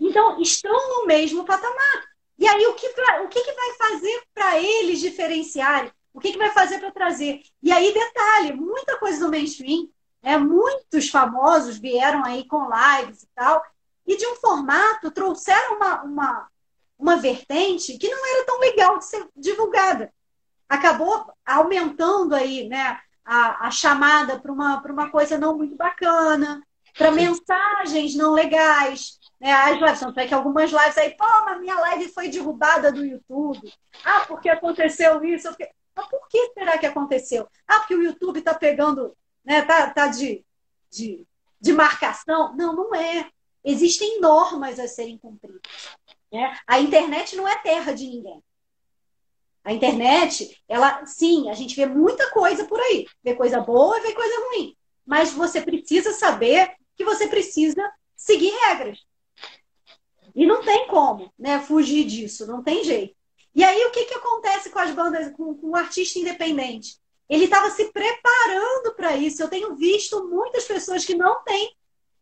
Então, estão no mesmo patamar. E aí, o que, pra, o que, que vai fazer para eles diferenciarem? O que, que vai fazer para trazer? E aí, detalhe, muita coisa do mainstream, é, muitos famosos vieram aí com lives e tal, e de um formato trouxeram uma, uma, uma vertente que não era tão legal de ser divulgada. Acabou aumentando aí né, a, a chamada para uma, uma coisa não muito bacana, para mensagens não legais. Né? As lives, tanto é que algumas lives aí, pô, mas minha live foi derrubada do YouTube. Ah, porque aconteceu isso? Mas por que será que aconteceu? Ah, porque o YouTube está pegando, né, tá, tá de, de, de marcação? Não, não é. Existem normas a serem cumpridas. Né? A internet não é terra de ninguém. A internet, ela, sim, a gente vê muita coisa por aí. Vê coisa boa e vê coisa ruim. Mas você precisa saber que você precisa seguir regras. E não tem como né, fugir disso, não tem jeito. E aí, o que, que acontece com as bandas, com, com o artista independente? Ele estava se preparando para isso. Eu tenho visto muitas pessoas que não têm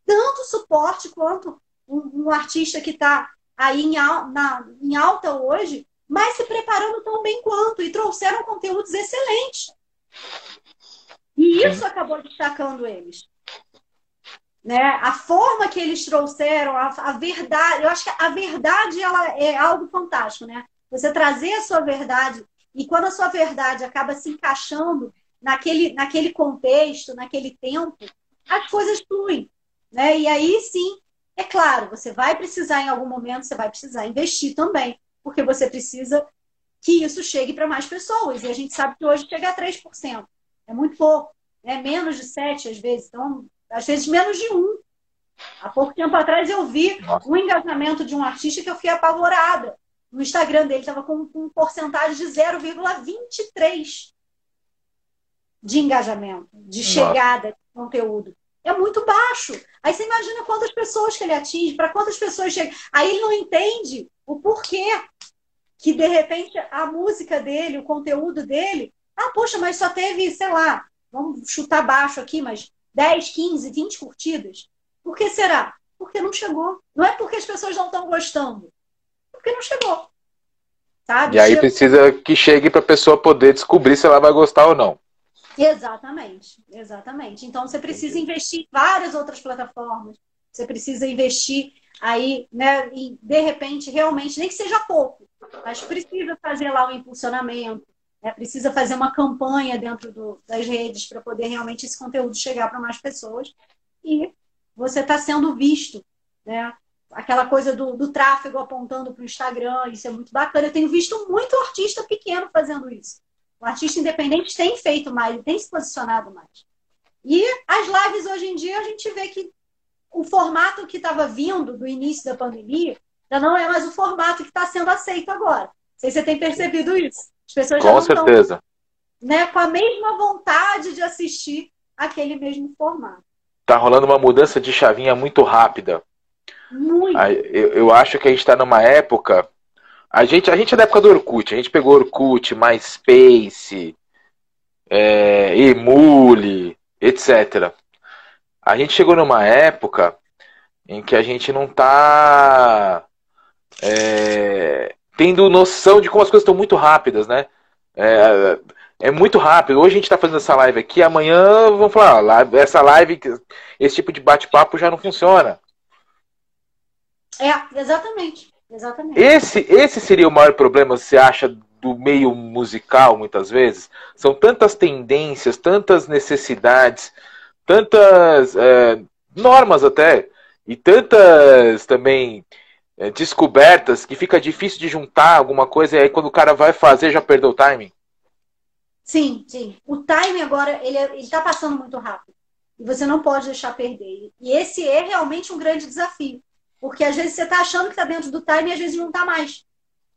tanto suporte quanto um, um artista que está aí em, na, em alta hoje, mas se preparando tão bem quanto e trouxeram conteúdos excelentes. E isso acabou destacando eles. Né? A forma que eles trouxeram, a, a, verdade, eu acho que a verdade ela é algo fantástico, né? Você trazer a sua verdade e quando a sua verdade acaba se encaixando naquele, naquele contexto, naquele tempo, as coisas fluem, né? E aí sim, é claro, você vai precisar em algum momento, você vai precisar investir também, porque você precisa que isso chegue para mais pessoas. E a gente sabe que hoje chega a 3%. É muito pouco. É menos de 7 às vezes. Então, às vezes menos de 1. Há pouco tempo atrás eu vi Nossa. um engajamento de um artista que eu fiquei apavorada. No Instagram dele estava com um porcentagem de 0,23 de engajamento, de Nossa. chegada de conteúdo é muito baixo. Aí você imagina quantas pessoas que ele atinge, para quantas pessoas chega. Aí ele não entende o porquê que, de repente, a música dele, o conteúdo dele, ah, poxa, mas só teve, sei lá, vamos chutar baixo aqui, mas 10, 15, 20 curtidas. Por que será? Porque não chegou. Não é porque as pessoas não estão gostando. Porque não chegou. Sabe? E aí precisa que chegue para a pessoa poder descobrir se ela vai gostar ou não. Exatamente, exatamente. Então você precisa investir em várias outras plataformas. Você precisa investir aí, né? E de repente, realmente, nem que seja pouco, mas precisa fazer lá o impulsionamento, né, precisa fazer uma campanha dentro do, das redes para poder realmente esse conteúdo chegar para mais pessoas. E você está sendo visto, né? Aquela coisa do, do tráfego apontando para o Instagram, isso é muito bacana. Eu tenho visto muito artista pequeno fazendo isso. O artista independente tem feito mais, tem se posicionado mais. E as lives hoje em dia a gente vê que o formato que estava vindo do início da pandemia já não é mais o formato que está sendo aceito agora. Não sei se você tem percebido isso. As pessoas Com já não certeza. Né, com a mesma vontade de assistir aquele mesmo formato. Tá rolando uma mudança de chavinha muito rápida. Muito. Eu, eu acho que a gente está numa época a gente, a gente é da época do Orkut, a gente pegou Orkut, MySpace, é, Emule, etc. A gente chegou numa época em que a gente não está é, tendo noção de como as coisas estão muito rápidas, né? É, é muito rápido. Hoje a gente está fazendo essa live aqui, amanhã vamos falar, essa live, esse tipo de bate-papo já não funciona. É, exatamente. Exatamente. Esse, esse seria o maior problema, você acha, do meio musical, muitas vezes? São tantas tendências, tantas necessidades, tantas é, normas até, e tantas também é, descobertas que fica difícil de juntar alguma coisa e aí quando o cara vai fazer já perdeu o timing? Sim, sim. O timing agora, ele é, está passando muito rápido. E você não pode deixar perder. E esse é realmente um grande desafio. Porque às vezes você está achando que está dentro do time e às vezes não está mais.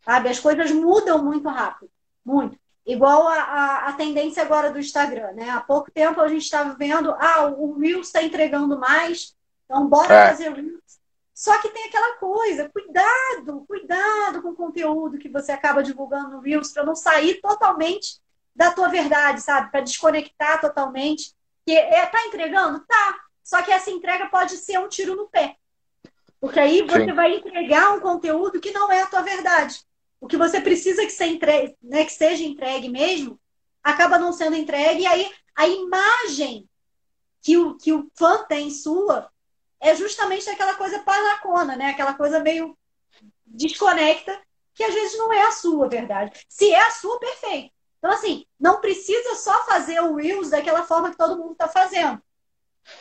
Sabe? As coisas mudam muito rápido. Muito. Igual a, a, a, tendência agora do Instagram, né? Há pouco tempo a gente estava vendo, ah, o Reels está entregando mais, então bora é. fazer Reels. Só que tem aquela coisa, cuidado, cuidado com o conteúdo que você acaba divulgando no Reels para não sair totalmente da tua verdade, sabe? Para desconectar totalmente. Que é, tá entregando? Tá. Só que essa entrega pode ser um tiro no pé. Porque aí você Sim. vai entregar um conteúdo que não é a tua verdade. O que você precisa que, entregue, né, que seja entregue mesmo, acaba não sendo entregue, e aí a imagem que o, que o fã tem sua é justamente aquela coisa paracona, né? Aquela coisa meio desconecta, que às vezes não é a sua verdade. Se é a sua, perfeito. Então, assim, não precisa só fazer o Reels daquela forma que todo mundo está fazendo.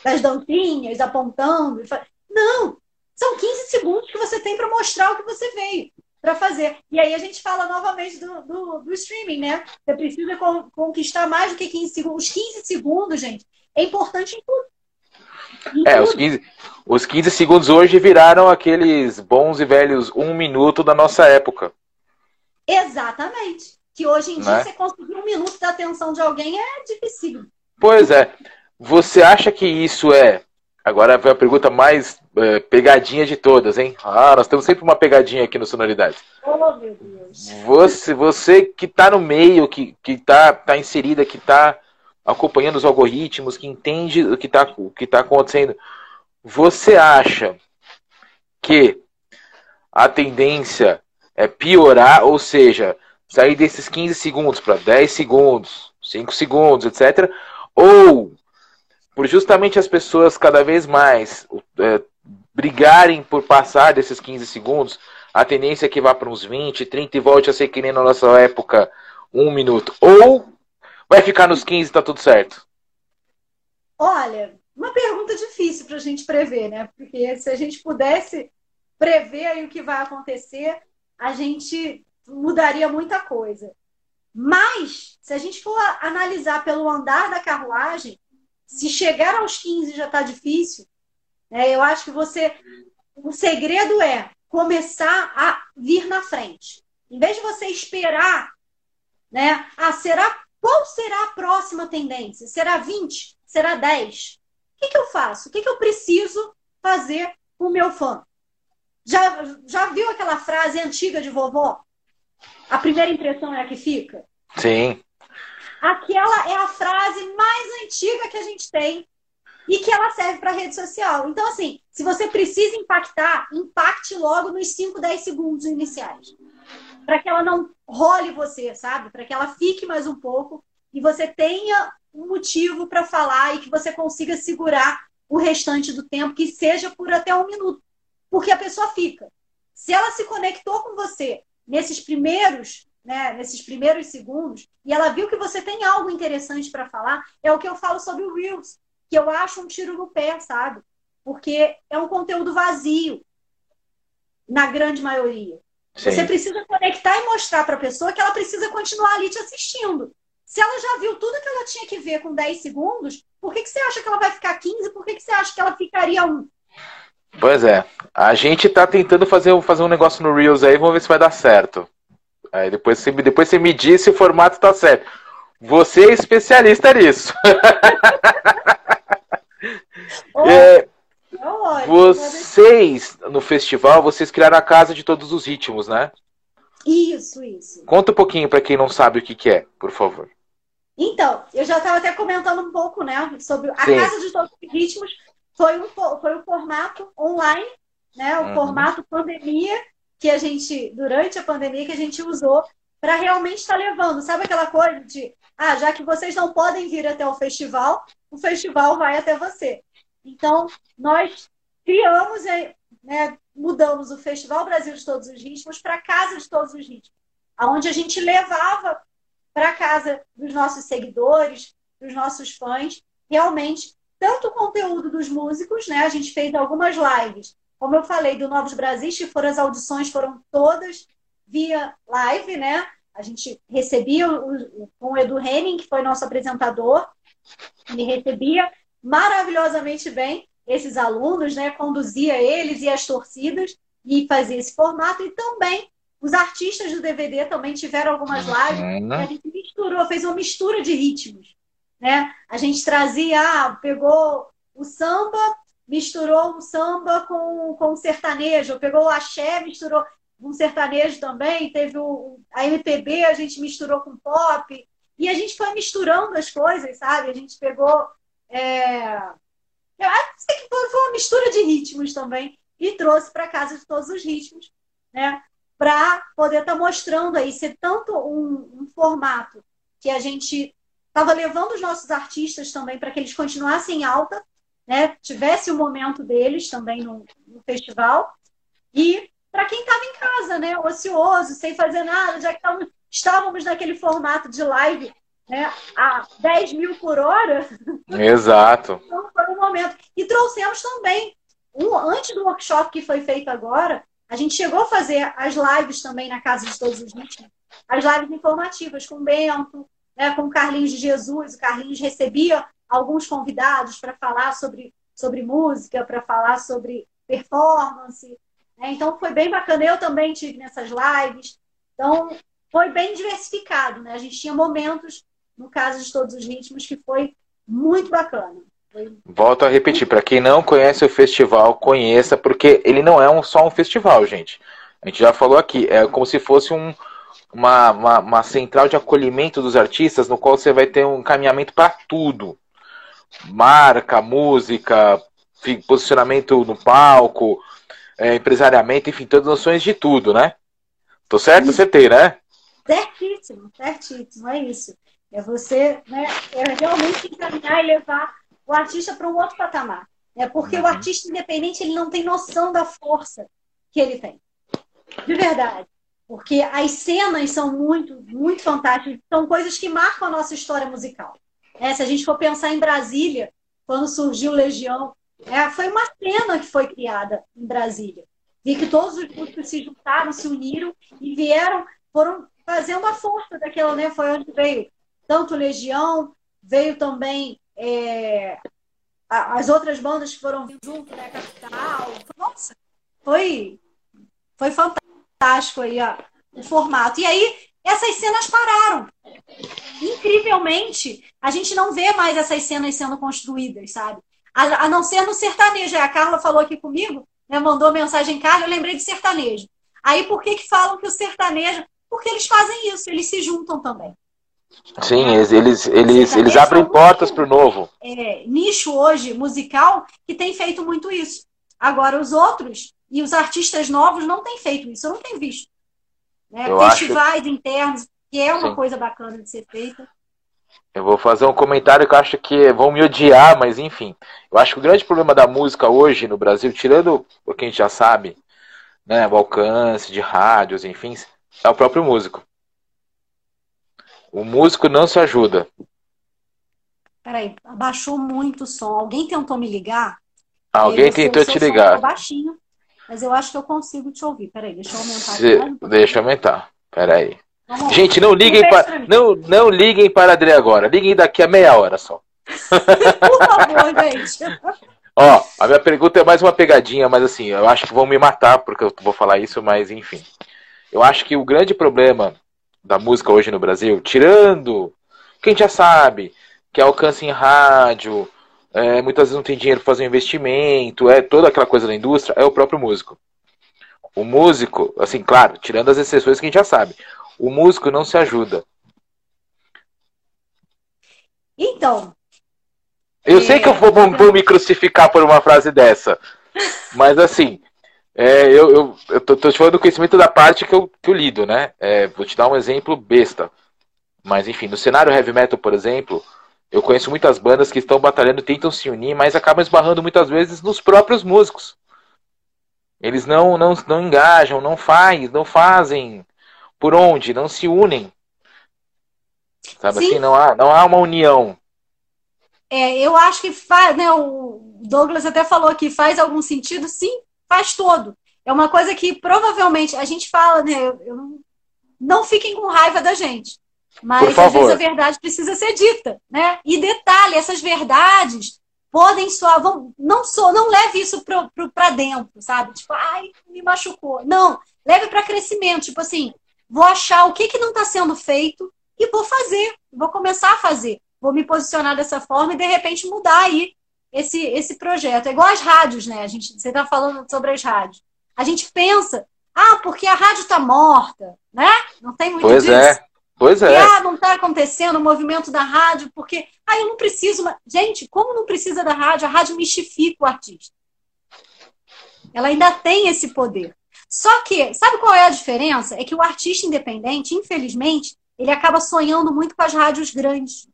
Das dancinhas, apontando. Não! São 15 segundos que você tem para mostrar o que você veio para fazer. E aí a gente fala novamente do, do, do streaming, né? Você precisa conquistar mais do que 15 segundos. Os 15 segundos, gente, é importante em tudo. É. Os, 15, os 15 segundos hoje viraram aqueles bons e velhos um minuto da nossa época. Exatamente. Que hoje em dia né? você conseguir um minuto da atenção de alguém é difícil. Pois é. Você acha que isso é Agora vem a pergunta mais é, pegadinha de todas, hein? Ah, nós temos sempre uma pegadinha aqui no Sonoridade. Oh, meu Deus. Você, você que está no meio, que está tá inserida, que está acompanhando os algoritmos, que entende o que está que tá acontecendo, você acha que a tendência é piorar, ou seja, sair desses 15 segundos para 10 segundos, 5 segundos, etc., ou por justamente as pessoas cada vez mais é, brigarem por passar desses 15 segundos, a tendência é que vá para uns 20, 30 e volte a ser que nem na nossa época, um minuto. Ou vai ficar nos 15 e tá tudo certo? Olha, uma pergunta difícil para a gente prever, né? Porque se a gente pudesse prever aí o que vai acontecer, a gente mudaria muita coisa. Mas, se a gente for analisar pelo andar da carruagem, se chegar aos 15 já está difícil, né? eu acho que você. O segredo é começar a vir na frente. Em vez de você esperar, né? Ah, será qual será a próxima tendência? Será 20? Será 10? O que, que eu faço? O que, que eu preciso fazer com o meu fã? Já, já viu aquela frase antiga de vovó? A primeira impressão é a que fica? Sim. Aquela é a frase mais antiga que a gente tem e que ela serve para rede social. Então, assim, se você precisa impactar, impacte logo nos 5, 10 segundos iniciais. Para que ela não role você, sabe? Para que ela fique mais um pouco e você tenha um motivo para falar e que você consiga segurar o restante do tempo, que seja por até um minuto. Porque a pessoa fica. Se ela se conectou com você nesses primeiros, né, nesses primeiros segundos, e ela viu que você tem algo interessante para falar, é o que eu falo sobre o Reels, que eu acho um tiro no pé, sabe? Porque é um conteúdo vazio, na grande maioria. Sim. Você precisa conectar e mostrar para a pessoa que ela precisa continuar ali te assistindo. Se ela já viu tudo que ela tinha que ver com 10 segundos, por que, que você acha que ela vai ficar 15? Por que, que você acha que ela ficaria 1? Pois é. A gente tá tentando fazer, fazer um negócio no Reels aí, vamos ver se vai dar certo. Aí depois você, depois você me diz se o formato tá certo. Você é especialista nisso. é, vocês, no festival, vocês criaram a Casa de Todos os Ritmos, né? Isso, isso. Conta um pouquinho para quem não sabe o que, que é, por favor. Então, eu já estava até comentando um pouco, né, sobre a Sim. Casa de Todos os Ritmos. Foi um, foi um formato online, né, o uhum. formato pandemia, que a gente, durante a pandemia, que a gente usou para realmente estar tá levando. Sabe aquela coisa de, ah, já que vocês não podem vir até o festival, o festival vai até você. Então, nós criamos, né, mudamos o Festival Brasil de Todos os Ritmos para Casa de Todos os Ritmos, aonde a gente levava para casa dos nossos seguidores, dos nossos fãs, realmente tanto o conteúdo dos músicos, né? A gente fez algumas lives, como eu falei, do Novos Brasis, que foram as audições, foram todas via live, né? A gente recebia o, com o Edu Henning, que foi nosso apresentador, ele recebia maravilhosamente bem esses alunos, né? Conduzia eles e as torcidas e fazia esse formato e também os artistas do DVD também tiveram algumas lives uhum. a gente misturou, fez uma mistura de ritmos, né? A gente trazia, ah, pegou o samba, misturou o samba com, com o sertanejo, pegou o axé, misturou um sertanejo também, teve o, a MPB, a gente misturou com pop, e a gente foi misturando as coisas, sabe? A gente pegou. É... Eu acho que foi uma mistura de ritmos também, e trouxe para casa de todos os ritmos, né? para poder estar tá mostrando aí, ser tanto um, um formato que a gente estava levando os nossos artistas também para que eles continuassem em alta, né? tivesse o momento deles também no, no festival, e para quem estava em casa, né? ocioso, sem fazer nada, já que estávamos, estávamos naquele formato de live né? a 10 mil por hora. Exato. então foi um momento. E trouxemos também, um, antes do workshop que foi feito agora, a gente chegou a fazer as lives também na Casa de Todos os Ritmos, as lives informativas com o Bento, né, com o Carlinhos de Jesus. O Carlinhos recebia alguns convidados para falar sobre, sobre música, para falar sobre performance. Né? Então foi bem bacana. Eu também tive nessas lives. Então foi bem diversificado. Né? A gente tinha momentos, no caso de Todos os Ritmos, que foi muito bacana. Volto a repetir, para quem não conhece o festival, conheça, porque ele não é um, só um festival, gente. A gente já falou aqui, é como se fosse um, uma, uma, uma, central de acolhimento dos artistas, no qual você vai ter um encaminhamento para tudo: marca, música, posicionamento no palco, é, empresariamento, enfim, todas as noções de tudo, né? Tô certo? Acertei, né? Certíssimo, certíssimo, é isso. É você né, é realmente encaminhar e levar o artista para um outro patamar. É porque uhum. o artista independente ele não tem noção da força que ele tem. De verdade. Porque as cenas são muito, muito fantásticas. São coisas que marcam a nossa história musical. É, se a gente for pensar em Brasília, quando surgiu Legião, é, foi uma cena que foi criada em Brasília. Vi que todos os músicos se juntaram, se uniram e vieram, foram fazendo a força daquela, né? Foi onde veio tanto Legião, veio também é, as outras bandas que foram junto, né? Capital. Nossa, foi, foi fantástico aí ó, o formato. E aí, essas cenas pararam. Incrivelmente, a gente não vê mais essas cenas sendo construídas, sabe? A, a não ser no sertanejo. A Carla falou aqui comigo, né, mandou mensagem, Carla, eu lembrei de sertanejo. Aí por que, que falam que o sertanejo? Porque eles fazem isso, eles se juntam também. Sim, eles, eles, eles, eles abrem portas para o novo. É, nicho hoje musical que tem feito muito isso. Agora, os outros e os artistas novos não têm feito isso, eu não tenho visto. Né? Festivais acho... internos, que é uma Sim. coisa bacana de ser feita. Eu vou fazer um comentário que eu acho que vão me odiar, mas enfim. Eu acho que o grande problema da música hoje no Brasil, tirando o que a gente já sabe, né, o alcance de rádios, enfim, é o próprio músico. O músico não se ajuda. Peraí, abaixou muito o som. Alguém tentou me ligar? Alguém tentou te ligar. baixinho, mas eu acho que eu consigo te ouvir. Peraí, deixa eu aumentar. Se... Deixa eu aumentar. Peraí. Gente, não liguem para não, não liguem para a Adri agora. Liguem daqui a meia hora só. Por favor, gente. Ó, a minha pergunta é mais uma pegadinha, mas assim, eu acho que vão me matar porque eu vou falar isso, mas enfim. Eu acho que o grande problema da música hoje no Brasil, tirando quem já sabe, que é alcance em rádio, é, muitas vezes não tem dinheiro para fazer um investimento, é toda aquela coisa da indústria, é o próprio músico. O músico, assim, claro, tirando as exceções que a gente já sabe, o músico não se ajuda. Então. Eu é... sei que eu vou, vou, me crucificar por uma frase dessa, mas assim, é, eu, eu, eu tô, tô, te falando do conhecimento da parte que eu, que eu lido, né? É, vou te dar um exemplo besta. Mas enfim, no cenário heavy metal, por exemplo, eu conheço muitas bandas que estão batalhando, tentam se unir, mas acabam esbarrando muitas vezes nos próprios músicos. Eles não, não, não engajam, não faz, não fazem por onde, não se unem. Sabe Sim. assim, não há, não há uma união. É, eu acho que faz, né, o Douglas até falou que faz algum sentido, sim, faz todo. É uma coisa que provavelmente a gente fala, né? Eu, eu não, não fiquem com raiva da gente. Mas às vezes a verdade precisa ser dita, né? E detalhe, essas verdades podem soar, vão, não sou, não leve isso para dentro, sabe? Tipo, ai, me machucou. Não, leve para crescimento, tipo assim, vou achar o que, que não está sendo feito e vou fazer, vou começar a fazer, vou me posicionar dessa forma e de repente mudar aí esse, esse projeto. É igual as rádios, né? A gente, você está falando sobre as rádios. A gente pensa, ah, porque a rádio está morta, né? Não tem muito pois disso. É. Pois é. E, ah, não está acontecendo o movimento da rádio, porque, ah, eu não preciso. Gente, como não precisa da rádio? A rádio mistifica o artista. Ela ainda tem esse poder. Só que, sabe qual é a diferença? É que o artista independente, infelizmente, ele acaba sonhando muito com as rádios grandes,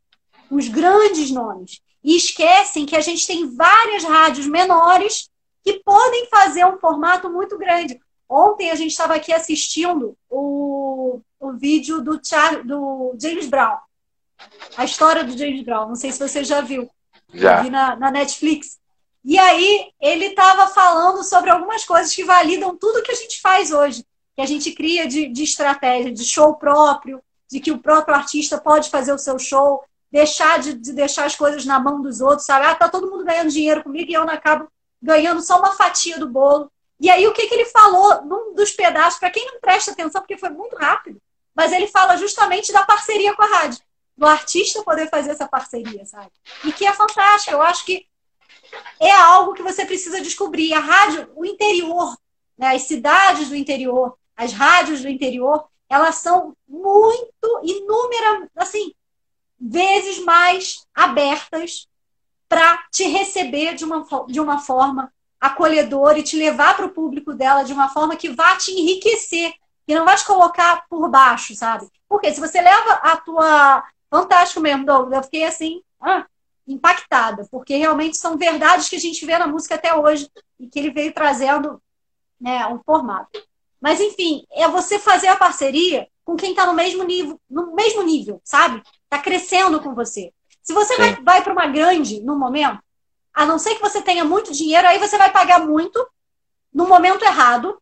com os grandes nomes e esquecem que a gente tem várias rádios menores que podem fazer um formato muito grande. Ontem a gente estava aqui assistindo o, o vídeo do, Char, do James Brown. A história do James Brown. Não sei se você já viu. Já. vi na, na Netflix. E aí ele estava falando sobre algumas coisas que validam tudo que a gente faz hoje. Que a gente cria de, de estratégia, de show próprio, de que o próprio artista pode fazer o seu show, deixar de, de, deixar as coisas na mão dos outros, sabe? Ah, tá todo mundo ganhando dinheiro comigo e eu não acabo ganhando só uma fatia do bolo. E aí, o que, que ele falou num dos pedaços, para quem não presta atenção, porque foi muito rápido, mas ele fala justamente da parceria com a rádio, do artista poder fazer essa parceria, sabe? E que é fantástico. Eu acho que é algo que você precisa descobrir. A rádio, o interior, né, as cidades do interior, as rádios do interior, elas são muito inúmeras, assim, vezes mais abertas para te receber de uma, de uma forma acolhedora e te levar para o público dela de uma forma que vá te enriquecer e não vai te colocar por baixo, sabe? Porque se você leva a tua fantástico mesmo, Douglas. Eu fiquei assim, ah, impactada, porque realmente são verdades que a gente vê na música até hoje e que ele veio trazendo né, um formato. Mas, enfim, é você fazer a parceria com quem está no mesmo nível, no mesmo nível, sabe? Está crescendo com você. Se você Sim. vai, vai para uma grande no momento, a não ser que você tenha muito dinheiro, aí você vai pagar muito no momento errado.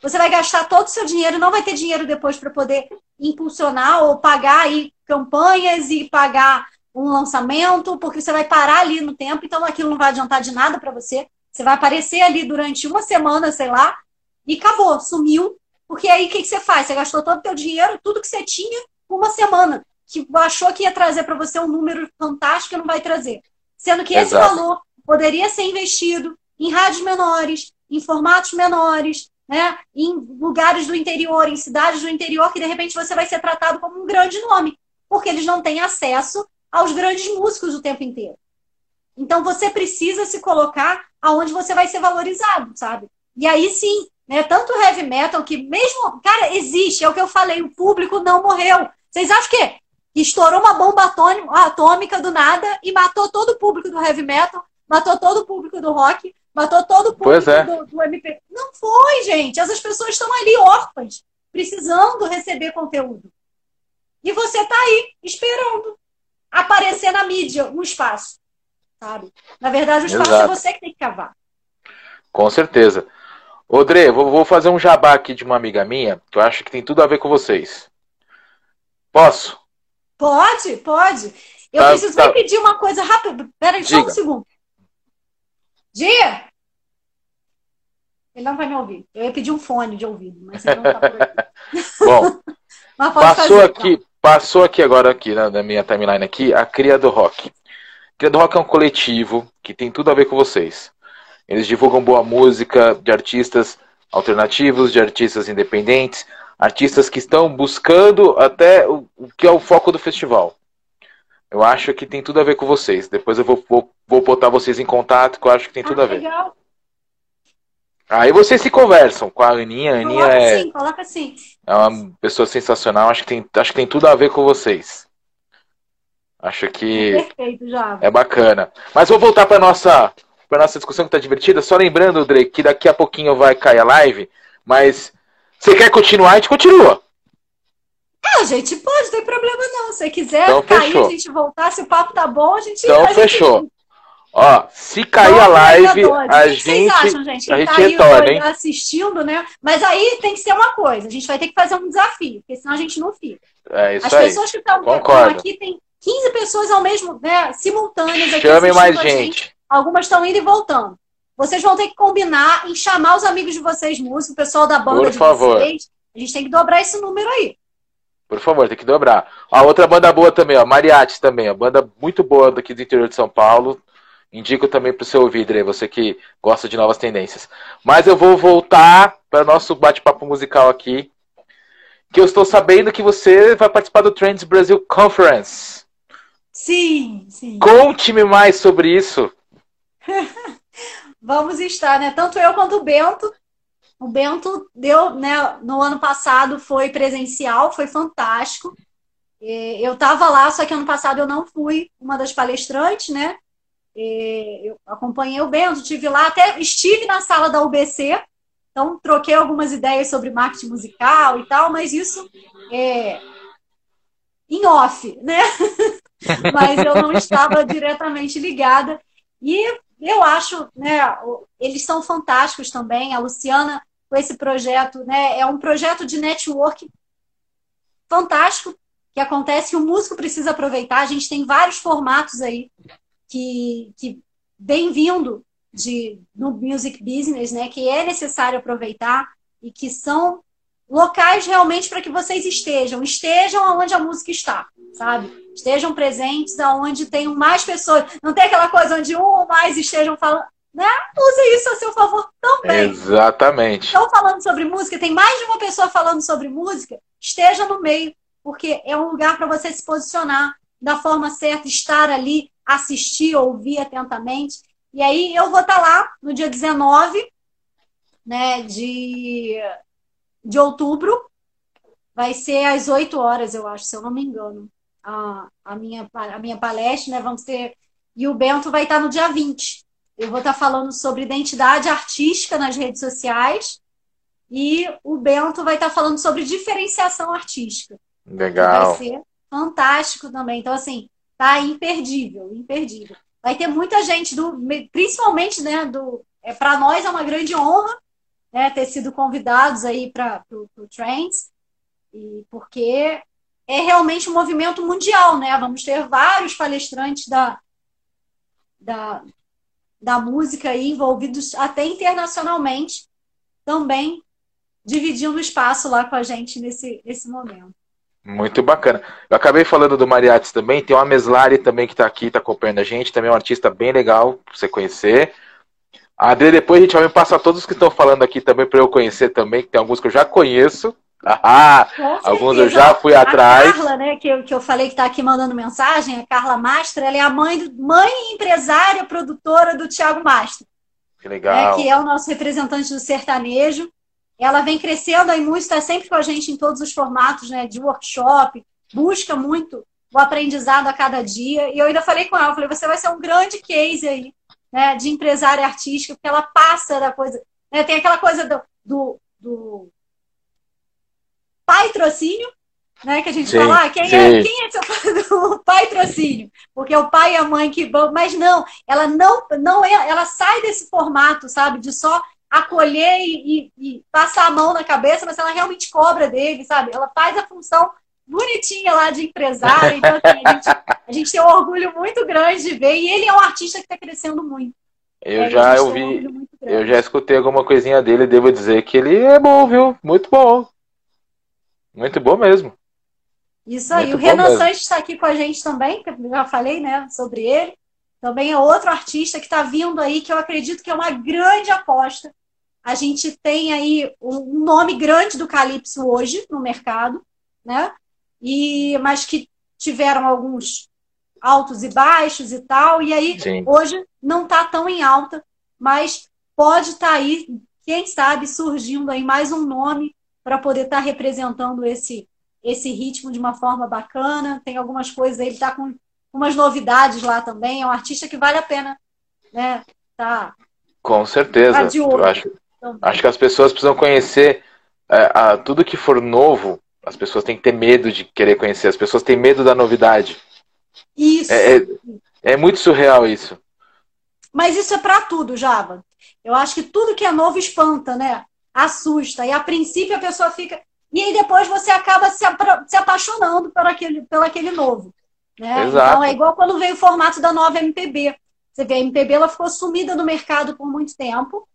Você vai gastar todo o seu dinheiro, não vai ter dinheiro depois para poder impulsionar ou pagar aí campanhas e pagar um lançamento, porque você vai parar ali no tempo, então aquilo não vai adiantar de nada para você. Você vai aparecer ali durante uma semana, sei lá, e acabou, sumiu. Porque aí o que, que você faz? Você gastou todo o seu dinheiro, tudo que você tinha, uma semana, que achou que ia trazer para você um número fantástico e não vai trazer. Sendo que Exato. esse valor poderia ser investido em rádios menores, em formatos menores, né? em lugares do interior, em cidades do interior, que de repente você vai ser tratado como um grande nome, porque eles não têm acesso aos grandes músicos o tempo inteiro. Então você precisa se colocar aonde você vai ser valorizado, sabe? E aí sim, né? Tanto o heavy metal que mesmo, cara, existe, é o que eu falei, o público não morreu. Vocês acham que estourou uma bomba atômica do nada e matou todo o público do heavy metal, matou todo o público do rock, matou todo o público é. do, do MP. Não foi, gente. Essas pessoas estão ali órfãs, precisando receber conteúdo. E você está aí esperando aparecer na mídia um espaço, sabe? Na verdade, o espaço é Exato. é você que tem que cavar. Com certeza. Odre, vou, vou fazer um jabá aqui de uma amiga minha, que eu acho que tem tudo a ver com vocês. Posso? Pode, pode. Eu tá, preciso tá. pedir uma coisa rápida. Pera aí, só um segundo. Dia! Ele não vai me ouvir. Eu ia pedir um fone de ouvido, mas ele não tá por aqui. Bom, passou fazer, aqui, então. Passou aqui agora, aqui na, minha timeline aqui, a Cria do Rock. Cria do Rock é um coletivo que tem tudo a ver com vocês. Eles divulgam boa música de artistas alternativos, de artistas independentes, artistas que estão buscando até o, o que é o foco do festival. Eu acho que tem tudo a ver com vocês. Depois eu vou, vou, vou botar vocês em contato, que eu acho que tem tudo ah, a ver. Legal. Aí vocês se conversam com a Aninha. A Aninha coloca é, assim, coloca assim. é uma pessoa sensacional. Acho que, tem, acho que tem tudo a ver com vocês. Acho que Perfeito, é bacana. Mas vou voltar para nossa para nossa discussão que tá divertida. Só lembrando, Drake, que daqui a pouquinho vai cair a live. Mas você quer continuar? A gente continua. É, a gente pode, não tem problema não. Se quiser então, cair, fechou. a gente voltar, se o papo tá bom, a gente. Então fechou. Gente... Ó, se cair a live, a gente, acham, gente? a gente tá retorna, hein? assistindo, né? Mas aí tem que ser uma coisa, a gente vai ter que fazer um desafio, porque senão a gente não fica. É isso As aí. pessoas que estão aqui tem 15 pessoas ao mesmo, né, simultâneas aqui Chame mais gente. gente. Algumas estão indo e voltando. Vocês vão ter que combinar em chamar os amigos de vocês, músicos, o pessoal da banda Por de favor. vocês. A gente tem que dobrar esse número aí. Por favor, tem que dobrar. A outra banda boa também, ó, Mariachi também, a banda muito boa daqui do interior de São Paulo. Indico também para o seu ouvido, aí, você que gosta de novas tendências. Mas eu vou voltar para nosso bate-papo musical aqui. Que eu estou sabendo que você vai participar do Trends Brasil Conference. Sim, sim. Conte-me mais sobre isso. Vamos estar, né? Tanto eu quanto o Bento. O Bento deu, né? No ano passado foi presencial, foi fantástico. Eu estava lá, só que ano passado eu não fui uma das palestrantes, né? eu acompanhei o Bento, estive lá, até estive na sala da UBC, então troquei algumas ideias sobre marketing musical e tal, mas isso é em off, né? mas eu não estava diretamente ligada. E eu acho, né, eles são fantásticos também. A Luciana, com esse projeto, né, é um projeto de network fantástico que acontece que o músico precisa aproveitar. A gente tem vários formatos aí que, que vem vindo de, no music business, né, que é necessário aproveitar e que são locais realmente para que vocês estejam, estejam onde a música está, sabe? Estejam presentes aonde tem mais pessoas. Não tem aquela coisa onde um ou mais estejam falando, né? Use isso a seu favor também. Exatamente. Estão falando sobre música, tem mais de uma pessoa falando sobre música, esteja no meio, porque é um lugar para você se posicionar da forma certa, estar ali, assistir, ouvir atentamente. E aí eu vou estar tá lá no dia 19 né, de, de outubro. Vai ser às 8 horas, eu acho, se eu não me engano. a, a, minha, a minha palestra, né? Vamos ter. E o Bento vai estar no dia 20. Eu vou estar falando sobre identidade artística nas redes sociais. E o Bento vai estar falando sobre diferenciação artística. Legal. Vai ser fantástico também. Então, assim, tá imperdível, imperdível. Vai ter muita gente do, principalmente, né, do, é para nós é uma grande honra, né, ter sido convidados aí para o Trends, e porque é realmente um movimento mundial, né? Vamos ter vários palestrantes da, da, da música aí envolvidos até internacionalmente, também dividindo espaço lá com a gente nesse, nesse momento. Muito bacana. Eu acabei falando do Mariates também, tem uma Meslari também que está aqui, está acompanhando a gente, também é um artista bem legal para você conhecer. Adri, depois a gente vai me passar todos os que estão falando aqui também para eu conhecer também, que tem alguns que eu já conheço. Ah, alguns eu já fui atrás. A Carla, né, que eu, que eu falei que está aqui mandando mensagem, a Carla Mastra, ela é a mãe, mãe empresária, produtora do Tiago Mastra. Que legal. Né, que é o nosso representante do sertanejo. Ela vem crescendo aí muito, está sempre com a gente em todos os formatos, né, de workshop, busca muito o aprendizado a cada dia. E eu ainda falei com ela, falei, você vai ser um grande case aí, né, de empresária artística, porque ela passa da coisa. Né, tem aquela coisa do, do, do patrocínio, né? Que a gente sim, fala, ah, quem, é, quem é seu patrocínio? Porque é o pai e a mãe que vão, mas não, ela não, não é, ela sai desse formato, sabe, de só acolher e, e, e passar a mão na cabeça, mas ela realmente cobra dele, sabe? Ela faz a função bonitinha lá de empresário. Então, assim, a, gente, a gente tem um orgulho muito grande de ver, e ele é um artista que está crescendo muito. Eu é, já ouvi, um eu já escutei alguma coisinha dele, devo dizer que ele é bom, viu? Muito bom. Muito bom mesmo. Isso aí. Muito o Renan Sanches está aqui com a gente também, que eu já falei, né, sobre ele. Também é outro artista que está vindo aí, que eu acredito que é uma grande aposta. A gente tem aí um nome grande do Calypso hoje no mercado, né? E, mas que tiveram alguns altos e baixos e tal. E aí, Sim. hoje, não está tão em alta, mas pode estar tá aí, quem sabe, surgindo aí mais um nome para poder estar tá representando esse, esse ritmo de uma forma bacana. Tem algumas coisas aí, ele está com umas novidades lá também. É um artista que vale a pena, né? Tá. Com certeza. Tá Eu acho, acho que as pessoas precisam conhecer é, a, tudo que for novo. As pessoas têm que ter medo de querer conhecer. As pessoas têm medo da novidade. Isso. É, é, é muito surreal isso. Mas isso é para tudo, Java. Eu acho que tudo que é novo espanta, né? assusta. E a princípio a pessoa fica. E aí depois você acaba se, se apaixonando por aquele, pelo aquele novo. Né? Então é igual quando veio o formato da nova MPB. Você vê, a MPB ela ficou sumida no mercado por muito tempo.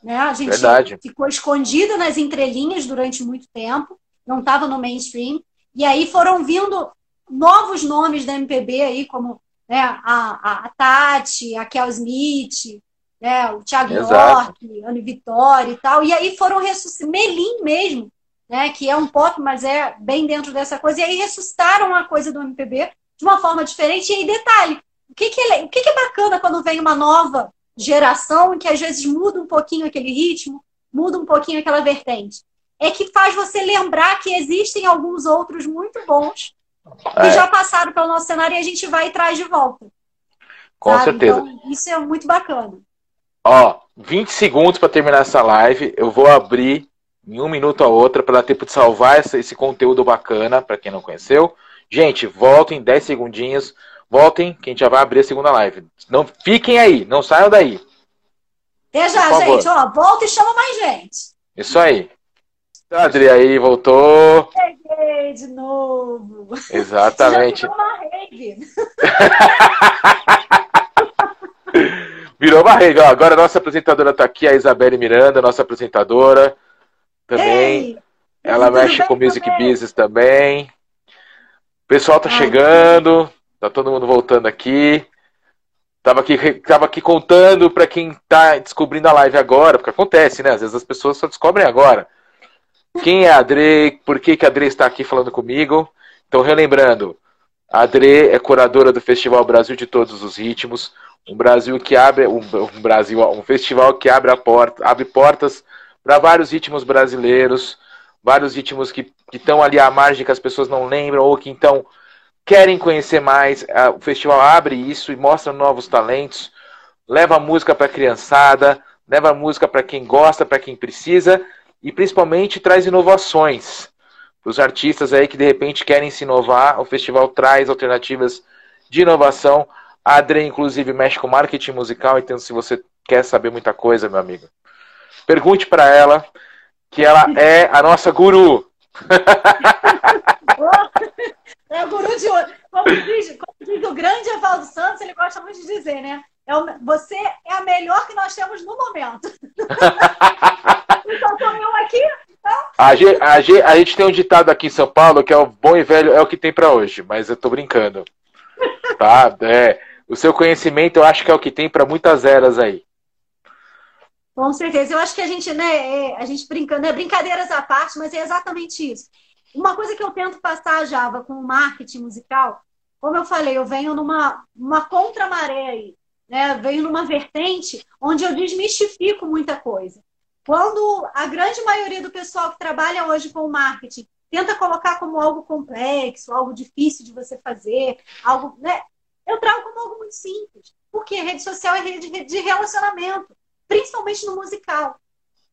Né? A gente Verdade. ficou escondida nas entrelinhas durante muito tempo, não estava no mainstream. E aí foram vindo novos nomes da MPB aí, como né, a, a, Tati, a Kel Smith, né? O Thiago York, Anne Vitória e tal. E aí foram ressuscitar, Melim mesmo, né? Que é um pop, mas é bem dentro dessa coisa. E aí ressuscitaram a coisa do MPB de uma forma diferente. E aí, detalhe, o que, que, é, o que, que é bacana quando vem uma nova geração que às vezes muda um pouquinho aquele ritmo, muda um pouquinho aquela vertente? É que faz você lembrar que existem alguns outros muito bons que é. já passaram pelo nosso cenário e a gente vai e traz de volta. Com sabe? certeza. Então, isso é muito bacana. Ó, 20 segundos para terminar essa live. Eu vou abrir em um minuto a outra para dar tempo de salvar esse, esse conteúdo bacana para quem não conheceu. Gente, voltem 10 segundinhos. Voltem, que a gente já vai abrir a segunda live. Não fiquem aí, não saiam daí. Até já, gente. Ó, volta e chama mais gente. Isso aí. Adri aí, voltou. Peguei de novo. Exatamente. Já uma rave. Virou barriga. Ó, agora a nossa apresentadora está aqui, a Isabelle Miranda, nossa apresentadora. Também. Ei, Ela mexe com Music também. Business também. O pessoal tá Ai, chegando. Tá todo mundo voltando aqui. Tava aqui, tava aqui contando para quem tá descobrindo a live agora, porque acontece, né? Às vezes as pessoas só descobrem agora. Quem é a Adri? Por que, que a Adri está aqui falando comigo? Então, relembrando, a Adri é curadora do Festival Brasil de Todos os Ritmos, um Brasil que abre um, um Brasil, um festival que abre a porta, abre portas para vários ritmos brasileiros, vários ritmos que estão ali à margem que as pessoas não lembram ou que então querem conhecer mais. O festival abre isso e mostra novos talentos, leva música para a criançada, leva música para quem gosta, para quem precisa e principalmente traz inovações para os artistas aí que de repente querem se inovar. O festival traz alternativas de inovação. A Adri, inclusive, mexe com marketing musical, então se você quer saber muita coisa, meu amigo, pergunte para ela, que ela é a nossa guru. é o guru de hoje. Como diz, como diz o grande Evaldo Santos, ele gosta muito de dizer, né? É você é a melhor que nós temos no momento. então, tô eu aqui, a gente, a, gente, a gente tem um ditado aqui em São Paulo que é o bom e velho é o que tem para hoje, mas eu tô brincando. Tá? É, o seu conhecimento eu acho que é o que tem para muitas eras aí. Com certeza. Eu acho que a gente, né, é, a gente brincando, né, brincadeiras à parte, mas é exatamente isso. Uma coisa que eu tento passar, Java, com o marketing musical, como eu falei, eu venho numa uma contramaré aí, né? Venho numa vertente onde eu desmistifico muita coisa. Quando a grande maioria do pessoal que trabalha hoje com marketing tenta colocar como algo complexo, algo difícil de você fazer, algo, né? Eu trago como algo muito simples. Porque rede social é rede de relacionamento, principalmente no musical.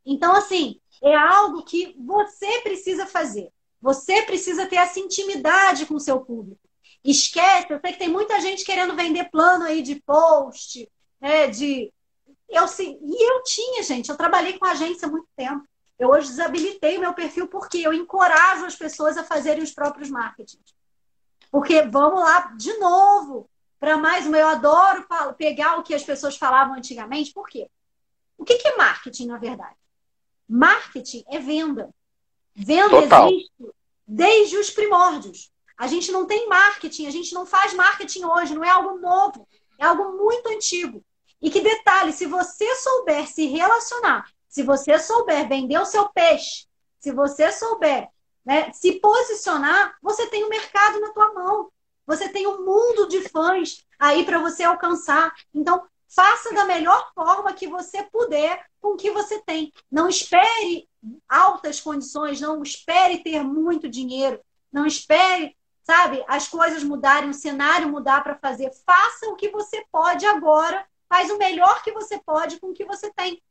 Então, assim, é algo que você precisa fazer. Você precisa ter essa intimidade com o seu público. Esquece, eu sei que tem muita gente querendo vender plano aí de post, né, de eu, sim, e eu tinha, gente, eu trabalhei com agência há muito tempo. Eu hoje desabilitei o meu perfil porque eu encorajo as pessoas a fazerem os próprios marketing. Porque vamos lá de novo para mais uma. Eu adoro pegar o que as pessoas falavam antigamente. Por quê? O que é marketing, na verdade? Marketing é venda. Venda Total. existe desde os primórdios. A gente não tem marketing, a gente não faz marketing hoje, não é algo novo, é algo muito antigo. E que detalhe, se você souber se relacionar, se você souber vender o seu peixe, se você souber né, se posicionar, você tem o um mercado na tua mão. Você tem um mundo de fãs aí para você alcançar. Então, faça da melhor forma que você puder com o que você tem. Não espere altas condições, não espere ter muito dinheiro, não espere, sabe, as coisas mudarem, o cenário mudar para fazer. Faça o que você pode agora faz o melhor que você pode com o que você tem.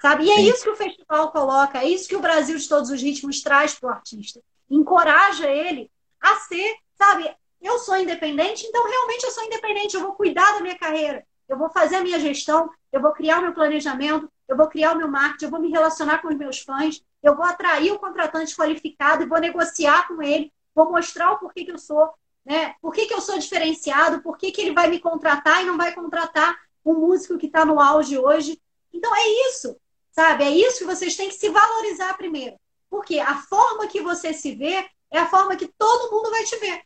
Sabe? E é Sim. isso que o festival coloca, é isso que o Brasil de Todos os Ritmos traz para o artista. Encoraja ele a ser, sabe? Eu sou independente, então realmente eu sou independente, eu vou cuidar da minha carreira, eu vou fazer a minha gestão, eu vou criar o meu planejamento, eu vou criar o meu marketing, eu vou me relacionar com os meus fãs, eu vou atrair o contratante qualificado e vou negociar com ele, vou mostrar o porquê que eu sou né? Por que, que eu sou diferenciado? Por que, que ele vai me contratar e não vai contratar um músico que está no auge hoje? Então é isso, sabe? É isso que vocês têm que se valorizar primeiro. Porque a forma que você se vê é a forma que todo mundo vai te ver.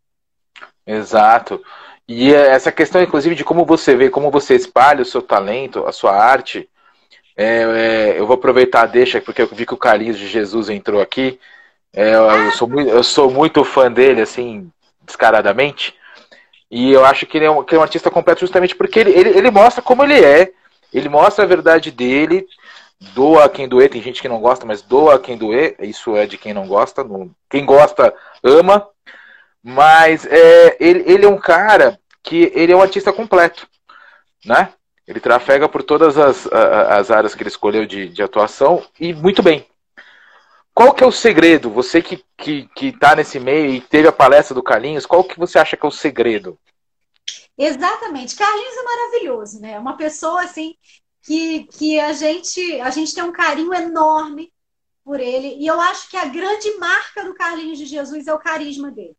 Exato. E essa questão, inclusive, de como você vê, como você espalha o seu talento, a sua arte. É, é, eu vou aproveitar deixa, porque eu vi que o Carlinhos de Jesus entrou aqui. É, eu, sou muito, eu sou muito fã dele, assim, descaradamente. E eu acho que ele é um, que é um artista completo justamente porque ele, ele, ele mostra como ele é, ele mostra a verdade dele, doa quem doer, tem gente que não gosta, mas doa quem doer, isso é de quem não gosta, não, quem gosta ama, mas é, ele, ele é um cara que ele é um artista completo, né? Ele trafega por todas as, as áreas que ele escolheu de, de atuação e muito bem. Qual que é o segredo? Você que, que, que tá nesse meio e teve a palestra do Carlinhos, qual que você acha que é o segredo? Exatamente. Carlinhos é maravilhoso, né? Uma pessoa assim que, que a gente a gente tem um carinho enorme por ele. E eu acho que a grande marca do Carlinhos de Jesus é o carisma dele,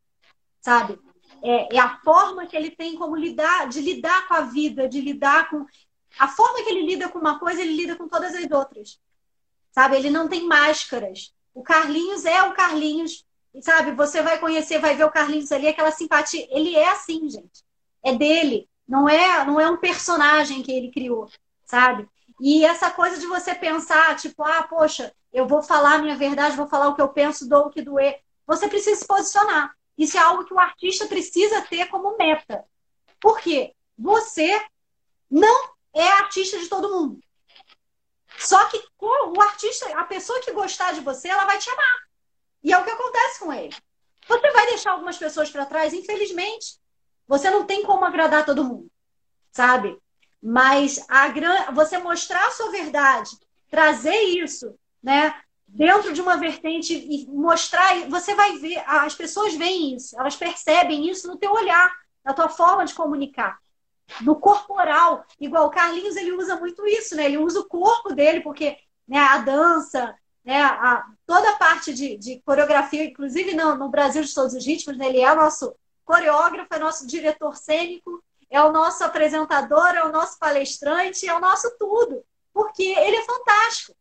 sabe? É, é, a forma que ele tem como lidar, de lidar com a vida, de lidar com. A forma que ele lida com uma coisa, ele lida com todas as outras. Sabe? Ele não tem máscaras. O Carlinhos é o Carlinhos, sabe? Você vai conhecer, vai ver o Carlinhos ali, aquela simpatia. Ele é assim, gente. É dele. Não é, não é um personagem que ele criou, sabe? E essa coisa de você pensar, tipo, ah, poxa, eu vou falar a minha verdade, vou falar o que eu penso, dou o que doer. Você precisa se posicionar. Isso é algo que o artista precisa ter como meta. Por quê? Você não é artista de todo mundo. Só que o artista, a pessoa que gostar de você, ela vai te amar. E é o que acontece com ele. Você vai deixar algumas pessoas para trás, infelizmente. Você não tem como agradar todo mundo, sabe? Mas a gran... você mostrar a sua verdade, trazer isso, né, dentro de uma vertente e mostrar, você vai ver, as pessoas veem isso, elas percebem isso no teu olhar, na tua forma de comunicar. No corporal, igual o Carlinhos, ele usa muito isso, né? Ele usa o corpo dele, porque né, a dança, né, a, toda a parte de, de coreografia, inclusive no, no, Brasil de Todos os Ritmos, né, ele é nosso coreógrafo, é nosso diretor cênico, é o nosso apresentador, é o nosso palestrante, é o nosso tudo, porque ele é fantástico.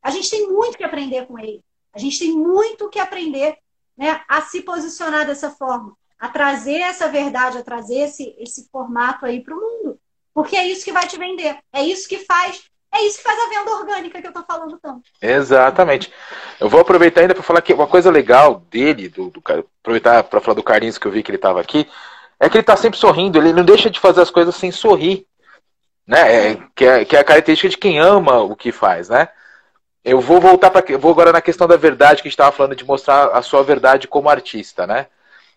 A gente tem muito que aprender com ele. A gente tem muito que aprender né, a se posicionar dessa forma, a trazer essa verdade, a trazer esse, esse formato aí para o mundo. Porque é isso que vai te vender. É isso que faz. É isso que faz a venda orgânica que eu estou falando tanto. Exatamente. Eu vou aproveitar ainda para falar que uma coisa legal dele, do, do aproveitar para falar do Carlinhos que eu vi que ele estava aqui, é que ele está sempre sorrindo. Ele não deixa de fazer as coisas sem sorrir, né? É, que, é, que é a característica de quem ama o que faz, né? Eu vou voltar para vou agora na questão da verdade que a gente estava falando de mostrar a sua verdade como artista, né?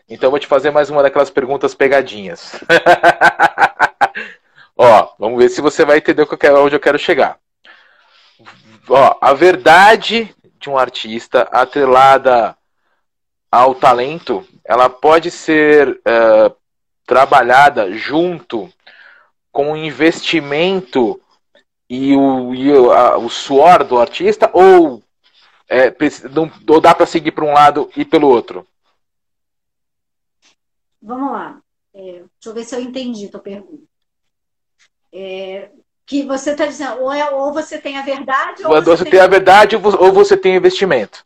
Então eu vou te fazer mais uma daquelas perguntas pegadinhas. Ó, vamos ver se você vai entender onde eu quero chegar. Ó, a verdade de um artista atrelada ao talento, ela pode ser uh, trabalhada junto com o investimento e o, e o, a, o suor do artista ou, é, não, ou dá para seguir para um lado e pelo outro? Vamos lá. É, deixa eu ver se eu entendi a tua pergunta. É, que você está dizendo, ou, é, ou você tem a verdade, ou você, você tem... a verdade, ou você tem investimento.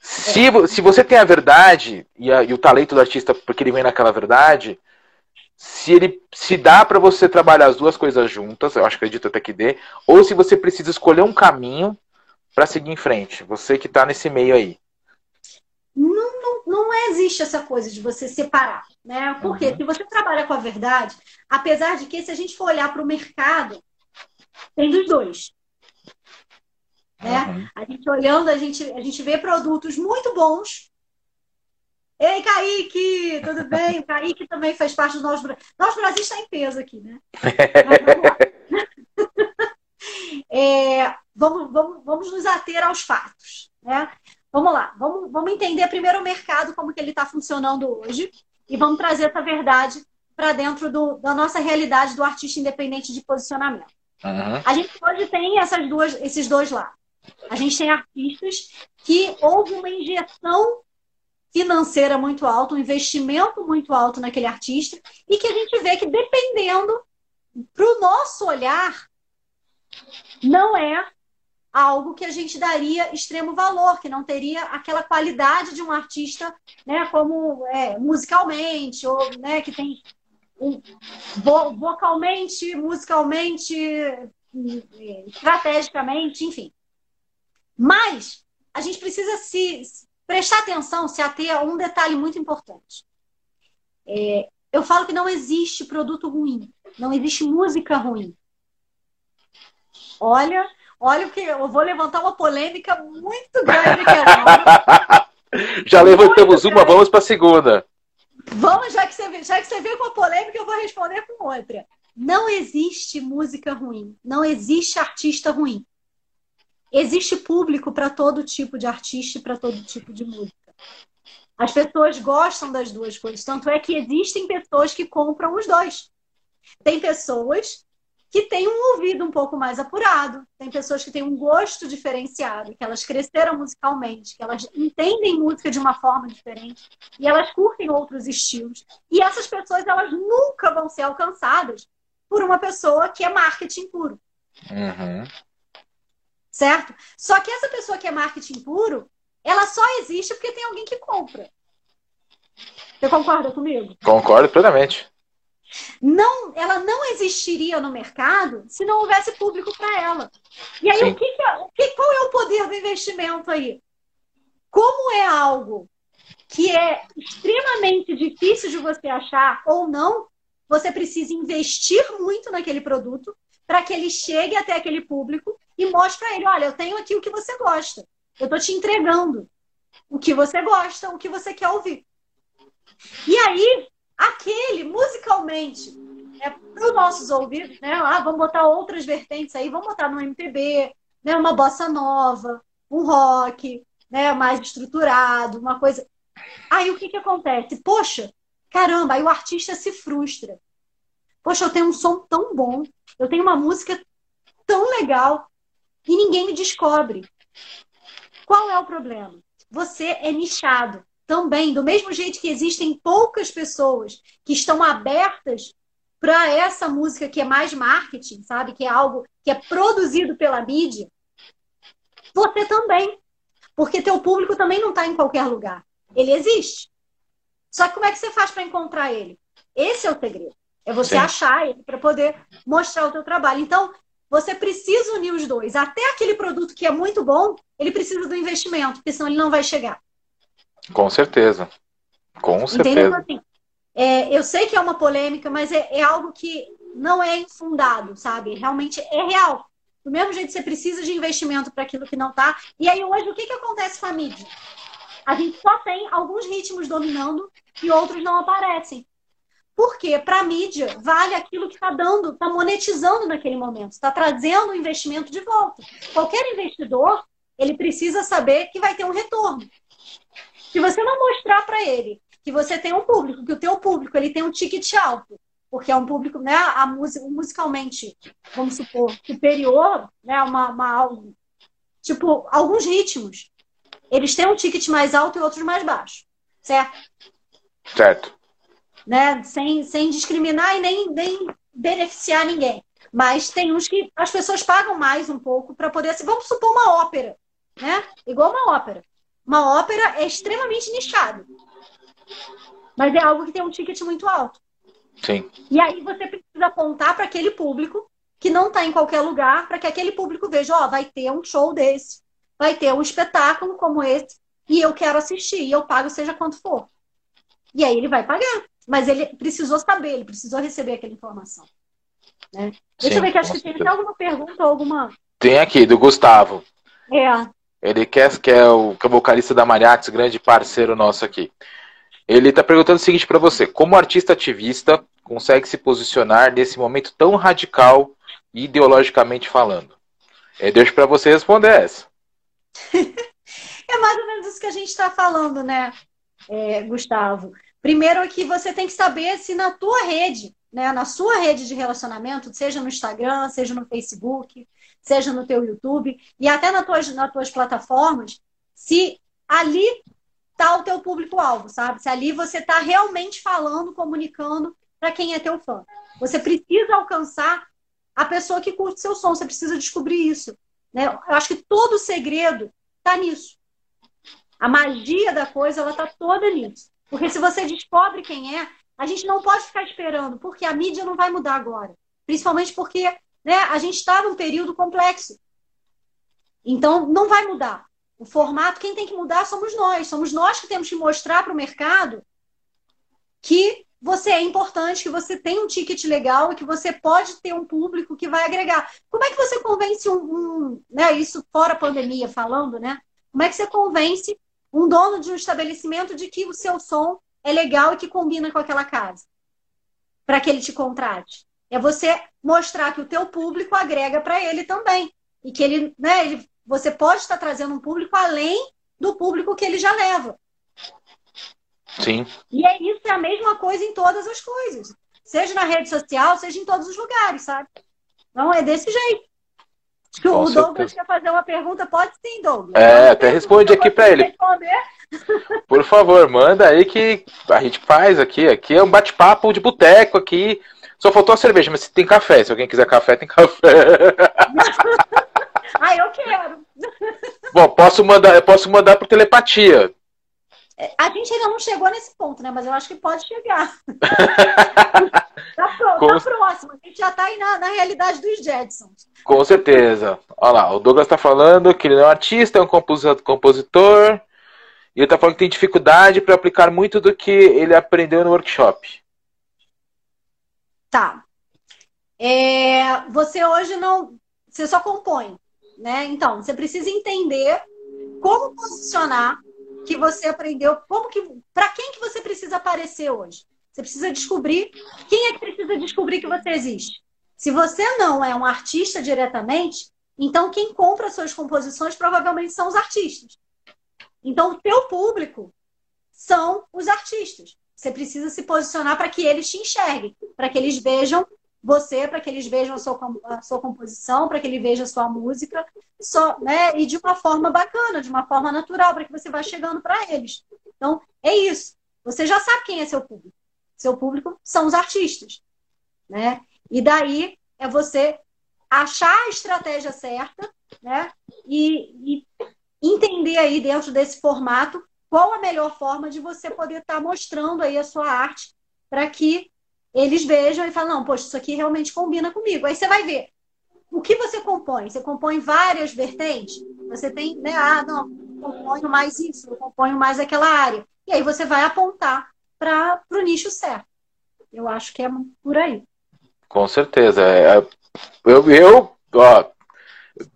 Se, é. se você tem a verdade e, a, e, o talento do artista, porque ele vem naquela verdade, se ele se dá para você trabalhar as duas coisas juntas, eu acho que acredito até que dê, ou se você precisa escolher um caminho para seguir em frente, você que está nesse meio aí. Não, não existe essa coisa de você separar, né? Porque uhum. se você trabalha com a verdade, apesar de que se a gente for olhar para o mercado, tem dos dois. Né? Uhum. A gente olhando, a gente, a gente vê produtos muito bons Ei, Kaique, tudo bem? O Kaique também faz parte do nosso Brasil. Nosso Brasil está em peso aqui, né? vamos, é, vamos, vamos, vamos nos ater aos fatos, né? Vamos lá, vamos, vamos entender primeiro o mercado, como que ele está funcionando hoje, e vamos trazer essa verdade para dentro do, da nossa realidade do artista independente de posicionamento. Uhum. A gente hoje tem essas duas, esses dois lados. A gente tem artistas que houve uma injeção financeira muito alta, um investimento muito alto naquele artista, e que a gente vê que dependendo para o nosso olhar, não é algo que a gente daria extremo valor, que não teria aquela qualidade de um artista, né, como é, musicalmente, ou né, que tem um, vocalmente, musicalmente, estrategicamente, enfim. Mas a gente precisa se prestar atenção, se ater a um detalhe muito importante. É, eu falo que não existe produto ruim, não existe música ruim. Olha, olha o que eu vou levantar uma polêmica muito grande aqui Já levantamos uma, vamos para a segunda. Vamos, já que, você, já que você veio com a polêmica, eu vou responder com outra. Não existe música ruim, não existe artista ruim. Existe público para todo tipo de artista e para todo tipo de música. As pessoas gostam das duas coisas, tanto é que existem pessoas que compram os dois. Tem pessoas que têm um ouvido um pouco mais apurado, tem pessoas que têm um gosto diferenciado, que elas cresceram musicalmente, que elas entendem música de uma forma diferente e elas curtem outros estilos. E essas pessoas elas nunca vão ser alcançadas por uma pessoa que é marketing puro. Uhum certo? Só que essa pessoa que é marketing puro, ela só existe porque tem alguém que compra. Você concorda comigo? Concordo plenamente. Não, ela não existiria no mercado se não houvesse público para ela. E aí, o que, é, o que qual é o poder do investimento aí? Como é algo que é extremamente difícil de você achar ou não, você precisa investir muito naquele produto para que ele chegue até aquele público e mostre para ele: olha, eu tenho aqui o que você gosta, eu estou te entregando. o que você gosta, o que você quer ouvir. E aí, aquele, musicalmente, é, para os nossos ouvidos, né? Ah, vamos botar outras vertentes aí, vamos botar no MPB, né? uma bossa nova, um rock, né? mais estruturado, uma coisa. Aí o que, que acontece? Poxa, caramba, aí o artista se frustra. Poxa, eu tenho um som tão bom, eu tenho uma música tão legal e ninguém me descobre. Qual é o problema? Você é nichado também, do mesmo jeito que existem poucas pessoas que estão abertas para essa música que é mais marketing, sabe? Que é algo que é produzido pela mídia. Você também. Porque teu público também não está em qualquer lugar. Ele existe. Só que como é que você faz para encontrar ele? Esse é o segredo. É você Sim. achar ele para poder mostrar o teu trabalho. Então, você precisa unir os dois. Até aquele produto que é muito bom, ele precisa do investimento, porque senão ele não vai chegar. Com certeza. Com certeza. Assim, é, eu sei que é uma polêmica, mas é, é, algo que não é infundado, sabe? Realmente é real. Do mesmo jeito, você precisa de investimento para aquilo que não está. E aí, hoje, o que, que acontece com a mídia? A gente só tem alguns ritmos dominando e outros não aparecem. Porque para a mídia vale aquilo que está dando, está monetizando naquele momento, está trazendo o investimento de volta. Qualquer investidor, ele precisa saber que vai ter um retorno. Se você não mostrar para ele que você tem um público, que o teu público ele tem um ticket alto, porque é um público, né, a música, musicalmente, vamos supor, superior, né, uma, uma tipo alguns ritmos, eles têm um ticket mais alto e outros mais baixo, certo? Certo. Né, sem, sem discriminar e nem, nem beneficiar ninguém. Mas tem uns que as pessoas pagam mais um pouco para poder. Vamos supor uma ópera, né? Igual uma ópera. Uma ópera é extremamente nichado. Mas é algo que tem um ticket muito alto. Sim. E aí você precisa apontar para aquele público que não está em qualquer lugar, para que aquele público veja, ó, vai ter um show desse, vai ter um espetáculo como esse, e eu quero assistir, e eu pago seja quanto for. E aí ele vai pagar. Mas ele precisou saber, ele precisou receber aquela informação. Né? Deixa Sim, eu ver que acho que tem alguma pergunta ou alguma. Tem aqui, do Gustavo. É. Ele quer, que é o, que é o vocalista da Mariachi, grande parceiro nosso aqui. Ele está perguntando o seguinte para você: como artista ativista consegue se posicionar nesse momento tão radical, ideologicamente falando? É, deixo para você responder essa. é mais ou menos isso que a gente está falando, né, é, Gustavo? Primeiro é que você tem que saber se na tua rede, né, na sua rede de relacionamento, seja no Instagram, seja no Facebook, seja no teu YouTube e até nas tuas, nas tuas plataformas, se ali está o teu público-alvo, sabe? Se ali você está realmente falando, comunicando para quem é teu fã. Você precisa alcançar a pessoa que curte seu som, você precisa descobrir isso. Né? Eu acho que todo o segredo está nisso. A magia da coisa, ela está toda nisso. Porque se você descobre quem é, a gente não pode ficar esperando, porque a mídia não vai mudar agora. Principalmente porque né? A gente está num período complexo. Então, não vai mudar. O formato, quem tem que mudar somos nós. Somos nós que temos que mostrar para o mercado que você é importante, que você tem um ticket legal e que você pode ter um público que vai agregar. Como é que você convence um, um né, isso fora pandemia falando, né? Como é que você convence um dono de um estabelecimento de que o seu som é legal e que combina com aquela casa? Para que ele te contrate. É você mostrar que o teu público agrega para ele também. E que ele, né, ele, você pode estar trazendo um público além do público que ele já leva. Sim. E é isso, é a mesma coisa em todas as coisas. Seja na rede social, seja em todos os lugares, sabe? Então é desse jeito. Acho que Com o certeza. Douglas quer fazer uma pergunta, pode sim, Douglas. É, até responde aqui para ele. Responder. Por favor, manda aí que a gente faz aqui. Aqui é um bate-papo de boteco aqui. Só faltou a cerveja, mas tem café. Se alguém quiser café, tem café. ah, eu quero. Bom, posso mandar, eu posso mandar por telepatia. É, a gente ainda não chegou nesse ponto, né? Mas eu acho que pode chegar. tá, pro, Com... tá próximo. A gente já tá aí na, na realidade dos Jetsons. Com certeza. Olha lá, o Douglas tá falando que ele não é um artista, é um compositor. E ele tá falando que tem dificuldade para aplicar muito do que ele aprendeu no workshop. Tá. É, você hoje não. Você só compõe, né? Então, você precisa entender como posicionar que você aprendeu, como que, para quem que você precisa aparecer hoje? Você precisa descobrir quem é que precisa descobrir que você existe. Se você não é um artista diretamente, então quem compra suas composições provavelmente são os artistas. Então o teu público são os artistas. Você precisa se posicionar para que eles te enxerguem, para que eles vejam você, para que eles vejam a sua, a sua composição, para que eles vejam a sua música, só, né? E de uma forma bacana, de uma forma natural, para que você vá chegando para eles. Então, é isso. Você já sabe quem é seu público. Seu público são os artistas, né? E daí é você achar a estratégia certa, né? E, e entender aí dentro desse formato qual a melhor forma de você poder estar tá mostrando aí a sua arte para que eles vejam e falem, não, poxa, isso aqui realmente combina comigo. Aí você vai ver o que você compõe. Você compõe várias vertentes. Você tem, né? Ah, não, componho mais isso, eu componho mais aquela área. E aí você vai apontar para o nicho certo. Eu acho que é por aí. Com certeza. É, é eu, eu ó,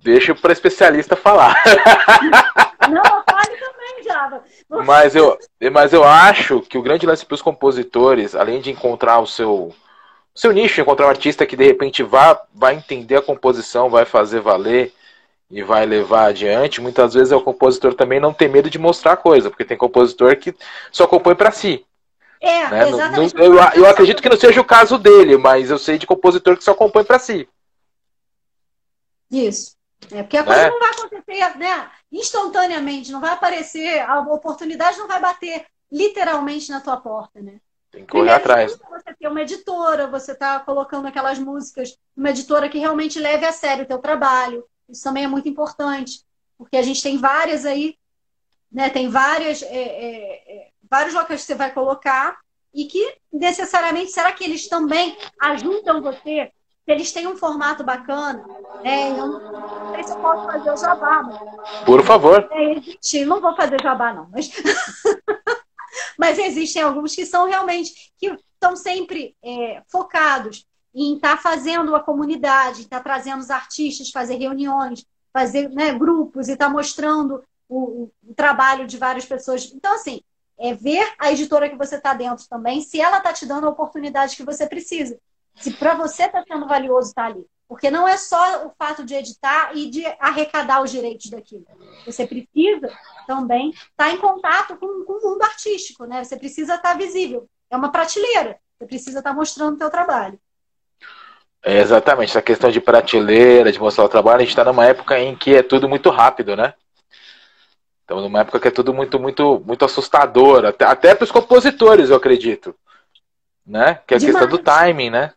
deixo para especialista falar. Não, fale também, Java. Mas eu, mas eu acho que o grande lance para os compositores, além de encontrar o seu, seu nicho, encontrar um artista que de repente vá, vai entender a composição, vai fazer valer e vai levar adiante, muitas vezes é o compositor também não ter medo de mostrar coisa, porque tem compositor que só compõe para si. É, né? exatamente. eu, eu acredito que não seja o caso dele, mas eu sei de compositor que só compõe para si. Isso. É, porque a coisa é. não vai acontecer né, instantaneamente, não vai aparecer, a oportunidade não vai bater literalmente na tua porta, né? Tem que correr Primeiro, atrás. Você ter uma editora, você está colocando aquelas músicas, uma editora que realmente leve a sério o teu trabalho. Isso também é muito importante, porque a gente tem várias aí, né? Tem várias, é, é, é vários locais que você vai colocar e que necessariamente, será que eles também ajudam você eles têm um formato bacana, né? Eu não sei se eu posso fazer o jabá, mas... Por favor. É, existe, não vou fazer jabá, não, mas... mas existem alguns que são realmente, que estão sempre é, focados em estar tá fazendo a comunidade, estar tá trazendo os artistas, fazer reuniões, fazer né, grupos e estar tá mostrando o, o, trabalho de várias pessoas. Então, assim, é ver a editora que você está dentro também, se ela está te dando a oportunidade que você precisa se para você está sendo valioso estar tá ali. Porque não é só o fato de editar e de arrecadar os direitos daquilo. Você precisa também estar tá em contato com, com, o mundo artístico, né? Você precisa estar tá visível. É uma prateleira. Você precisa estar mostrando o seu trabalho. É exatamente. Essa questão de prateleira, de mostrar o trabalho, a gente está numa época em que é tudo muito rápido, né? Estamos numa época que é tudo muito, muito, muito assustador. Até, até para os compositores, eu acredito. Né? Que é a Demais. questão do timing, né?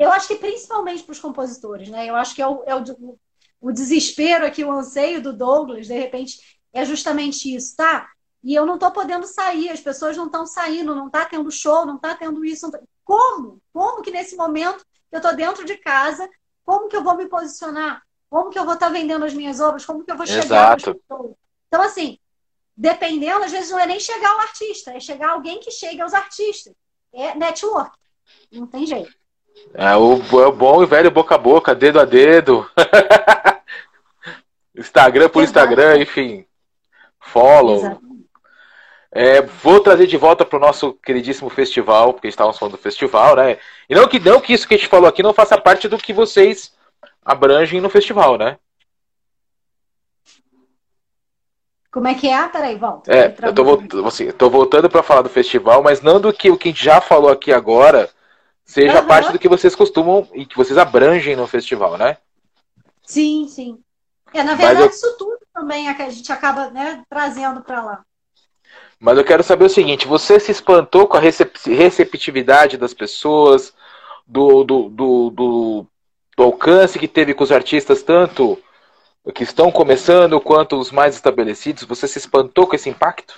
Eu acho que principalmente para os compositores, né? Eu acho que é o, é o, o desespero aqui, o anseio do Douglas, de repente, é justamente isso, tá? E eu não estou podendo sair, as pessoas não estão saindo, não está tendo show, não está tendo isso. Tá... Como? Como que nesse momento eu estou dentro de casa, como que eu vou me posicionar? Como que eu vou estar tá vendendo as minhas obras? Como que eu vou chegar. Então, assim, dependendo, às vezes não é nem chegar ao artista, é chegar alguém que chegue aos artistas. É network. Não tem jeito. É o, é o bom e velho boca a boca, dedo a dedo. Instagram por Instagram, enfim. Follow. É, vou trazer de volta para o nosso queridíssimo festival, porque estávamos falando do festival, né? E não que, não que isso que a gente falou aqui não faça parte do que vocês abrangem no festival, né? Como é que é? Peraí, volta. É, eu tô, assim, tô voltando para falar do festival, mas não do que o que a gente já falou aqui agora, seja uhum. parte do que vocês costumam e que vocês abrangem no festival, né? Sim, sim. É, na verdade, eu... isso tudo também é a gente acaba né, trazendo para lá. Mas eu quero saber o seguinte: você se espantou com a receptividade das pessoas, do, do, do, do, do alcance que teve com os artistas, tanto que estão começando quanto os mais estabelecidos? Você se espantou com esse impacto?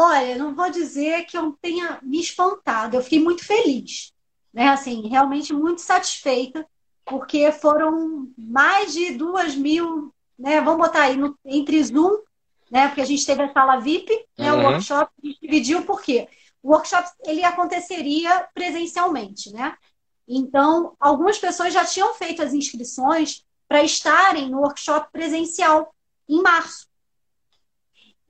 Olha, não vou dizer que eu tenha me espantado, eu fiquei muito feliz, né? Assim, realmente muito satisfeita, porque foram mais de duas mil, né? Vamos botar aí no, entre Zoom, né? Porque a gente teve a sala VIP, né? Uhum. O workshop a gente dividiu por quê? O workshop ele aconteceria presencialmente, né? Então, algumas pessoas já tinham feito as inscrições para estarem no workshop presencial em março.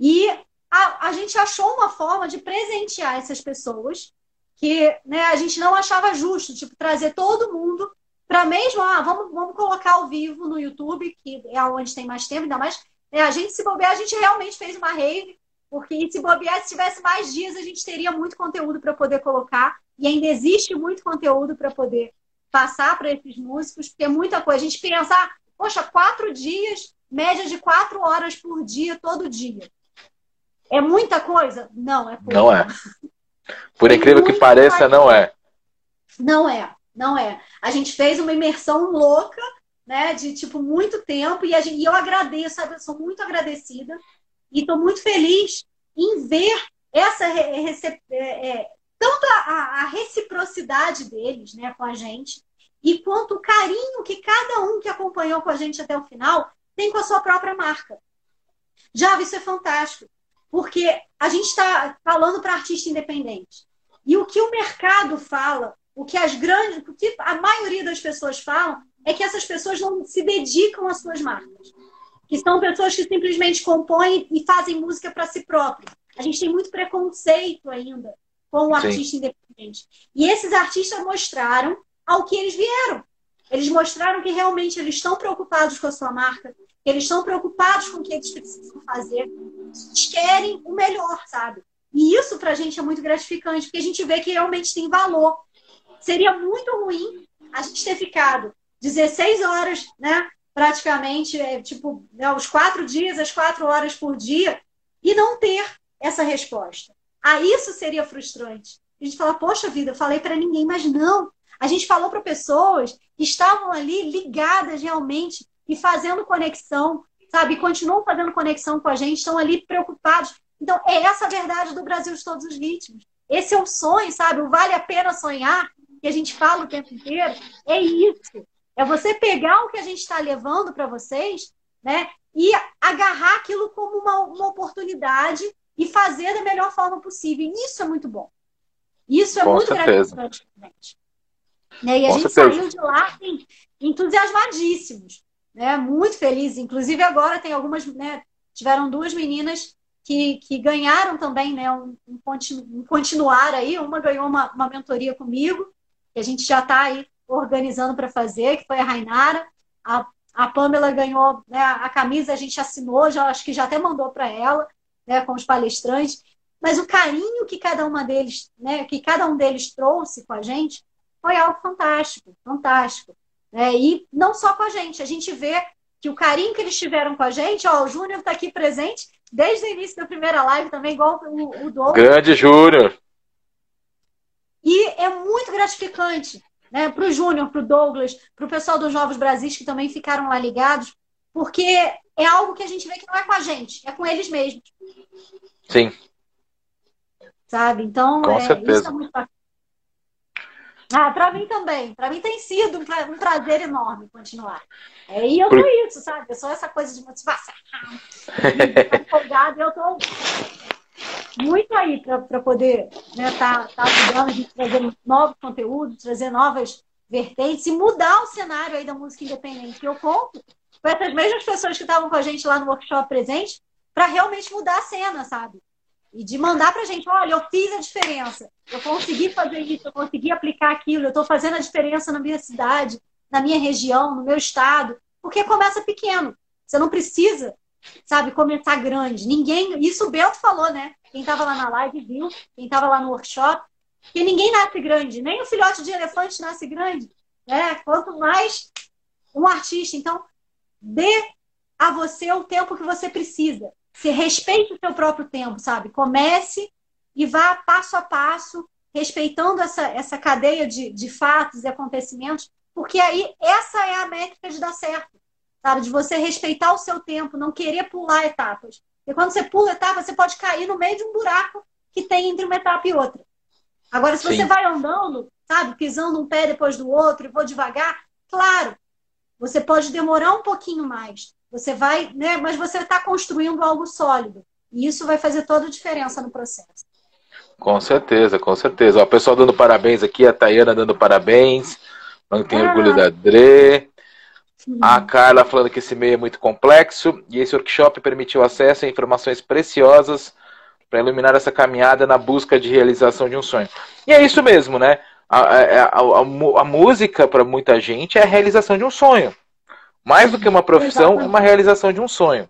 E a, a gente achou uma forma de presentear essas pessoas que né, a gente não achava justo, tipo, trazer todo mundo para mesmo, ah, vamos, vamos colocar ao vivo no YouTube, que é onde tem mais tempo, ainda mais. Né, a gente se bobear, a gente realmente fez uma rave, porque se bobear, se tivesse mais dias, a gente teria muito conteúdo para poder colocar, e ainda existe muito conteúdo para poder passar para esses músicos, porque é muita coisa. A gente pensa, ah, poxa, quatro dias, média de quatro horas por dia, todo dia. É muita coisa? Não, é pouco. Não é. Por incrível que pareça, não é. Não é não é. A gente fez uma imersão louca, né, de tipo muito tempo e, gente, e eu agradeço, sabe? Eu sou muito agradecida e estou muito feliz em ver essa é, é, tanto a, a, reciprocidade deles, né, com a gente e quanto o carinho que cada um que acompanhou com a gente até o final tem com a sua própria marca. Já isso é fantástico, porque a gente está falando para artista independente. E o que o mercado fala o que as grandes, o que a maioria das pessoas falam é que essas pessoas não se dedicam às suas marcas. Que são pessoas que simplesmente compõem e fazem música para si próprios. A gente tem muito preconceito ainda com o artista independente. E esses artistas mostraram ao que eles vieram. Eles mostraram que realmente eles estão preocupados com a sua marca, eles estão preocupados com o que eles precisam fazer. Eles querem o melhor, sabe? E isso para a gente é muito gratificante, porque a gente vê que realmente tem valor seria muito ruim a gente ter ficado 16 horas, né? Praticamente, é, tipo, né, os quatro dias, as quatro horas por dia, e não ter essa resposta. Ah, isso seria frustrante. A gente fala, poxa vida, eu falei para ninguém, mas não. A gente falou para pessoas que estavam ali ligadas realmente e fazendo conexão, sabe? E continuam fazendo conexão com a gente, estão ali preocupados. Então, é essa a verdade do Brasil de todos os ritmos. Esse é o sonho, sabe? O vale a pena sonhar que a gente fala o tempo inteiro, é isso. É você pegar o que a gente está levando para vocês, né? E agarrar aquilo como uma, uma oportunidade e fazer da melhor forma possível. E isso é muito bom. Isso é Com muito certeza. gratificante. Né? E a Com gente certeza. saiu de lá assim, entusiasmadíssimos, né? muito felizes. Inclusive, agora tem algumas, né? Tiveram duas meninas que, que ganharam também né? um, um, um continuar aí. Uma ganhou uma, uma mentoria comigo que a gente já está aí organizando para fazer, que foi a Rainara. A, a Pamela ganhou né, a camisa, a gente assinou, já acho que já até mandou para ela, né, com os palestrantes. Mas o carinho que cada uma deles, né, que cada um deles trouxe com a gente, foi algo fantástico, fantástico. Né? E não só com a gente, a gente vê que o carinho que eles tiveram com a gente, ó, o Júnior está aqui presente desde o início da primeira live também, igual o, o Douglas. Grande Júnior! E é muito gratificante né, para o Júnior, para o Douglas, para o pessoal dos Novos Brasis que também ficaram lá ligados, porque é algo que a gente vê que não é com a gente, é com eles mesmos. Sim. Sabe? Então, com é, certeza. isso é muito bacana. Ah, para mim também. Para mim tem sido um prazer enorme continuar. É, e eu Por... tô isso, sabe? Eu sou essa coisa de motivação. empolgada, eu tô muito aí para poder estar né, tá, tá ajudando a gente trazer novos conteúdos, trazer novas vertentes e mudar o cenário aí da música independente. Eu conto com essas mesmas pessoas que estavam com a gente lá no workshop presente para realmente mudar a cena, sabe? E de mandar para a gente, olha, eu fiz a diferença, eu consegui fazer isso, eu consegui aplicar aquilo, eu estou fazendo a diferença na minha cidade, na minha região, no meu estado, porque começa pequeno. Você não precisa sabe, começar grande. Ninguém, isso o Bento falou, né? Quem estava lá na live viu, quem estava lá no workshop, que ninguém nasce grande, nem o filhote de elefante nasce grande, né? Quanto mais um artista, então dê a você o tempo que você precisa. Se respeite o seu próprio tempo, sabe? Comece e vá passo a passo, respeitando essa, essa cadeia de, de fatos e acontecimentos, porque aí essa é a métrica de dar certo sabe? De você respeitar o seu tempo, não querer pular etapas. E quando você pula etapas, você pode cair no meio de um buraco que tem entre uma etapa e outra. Agora, se Sim. você vai andando, sabe, pisando um pé depois do outro e vou devagar, claro, você pode demorar um pouquinho mais. Você vai, né? Mas você está construindo algo sólido. E isso vai fazer toda a diferença no processo. Com certeza, com certeza. O pessoal dando parabéns aqui, a Tayana dando parabéns. Não tem ah. orgulho da Dre. A Carla falando que esse meio é muito complexo e esse workshop permitiu acesso a informações preciosas para iluminar essa caminhada na busca de realização de um sonho. E é isso mesmo, né? A, a, a, a música, para muita gente, é a realização de um sonho. Mais do que uma profissão, Exatamente. é uma realização de um sonho.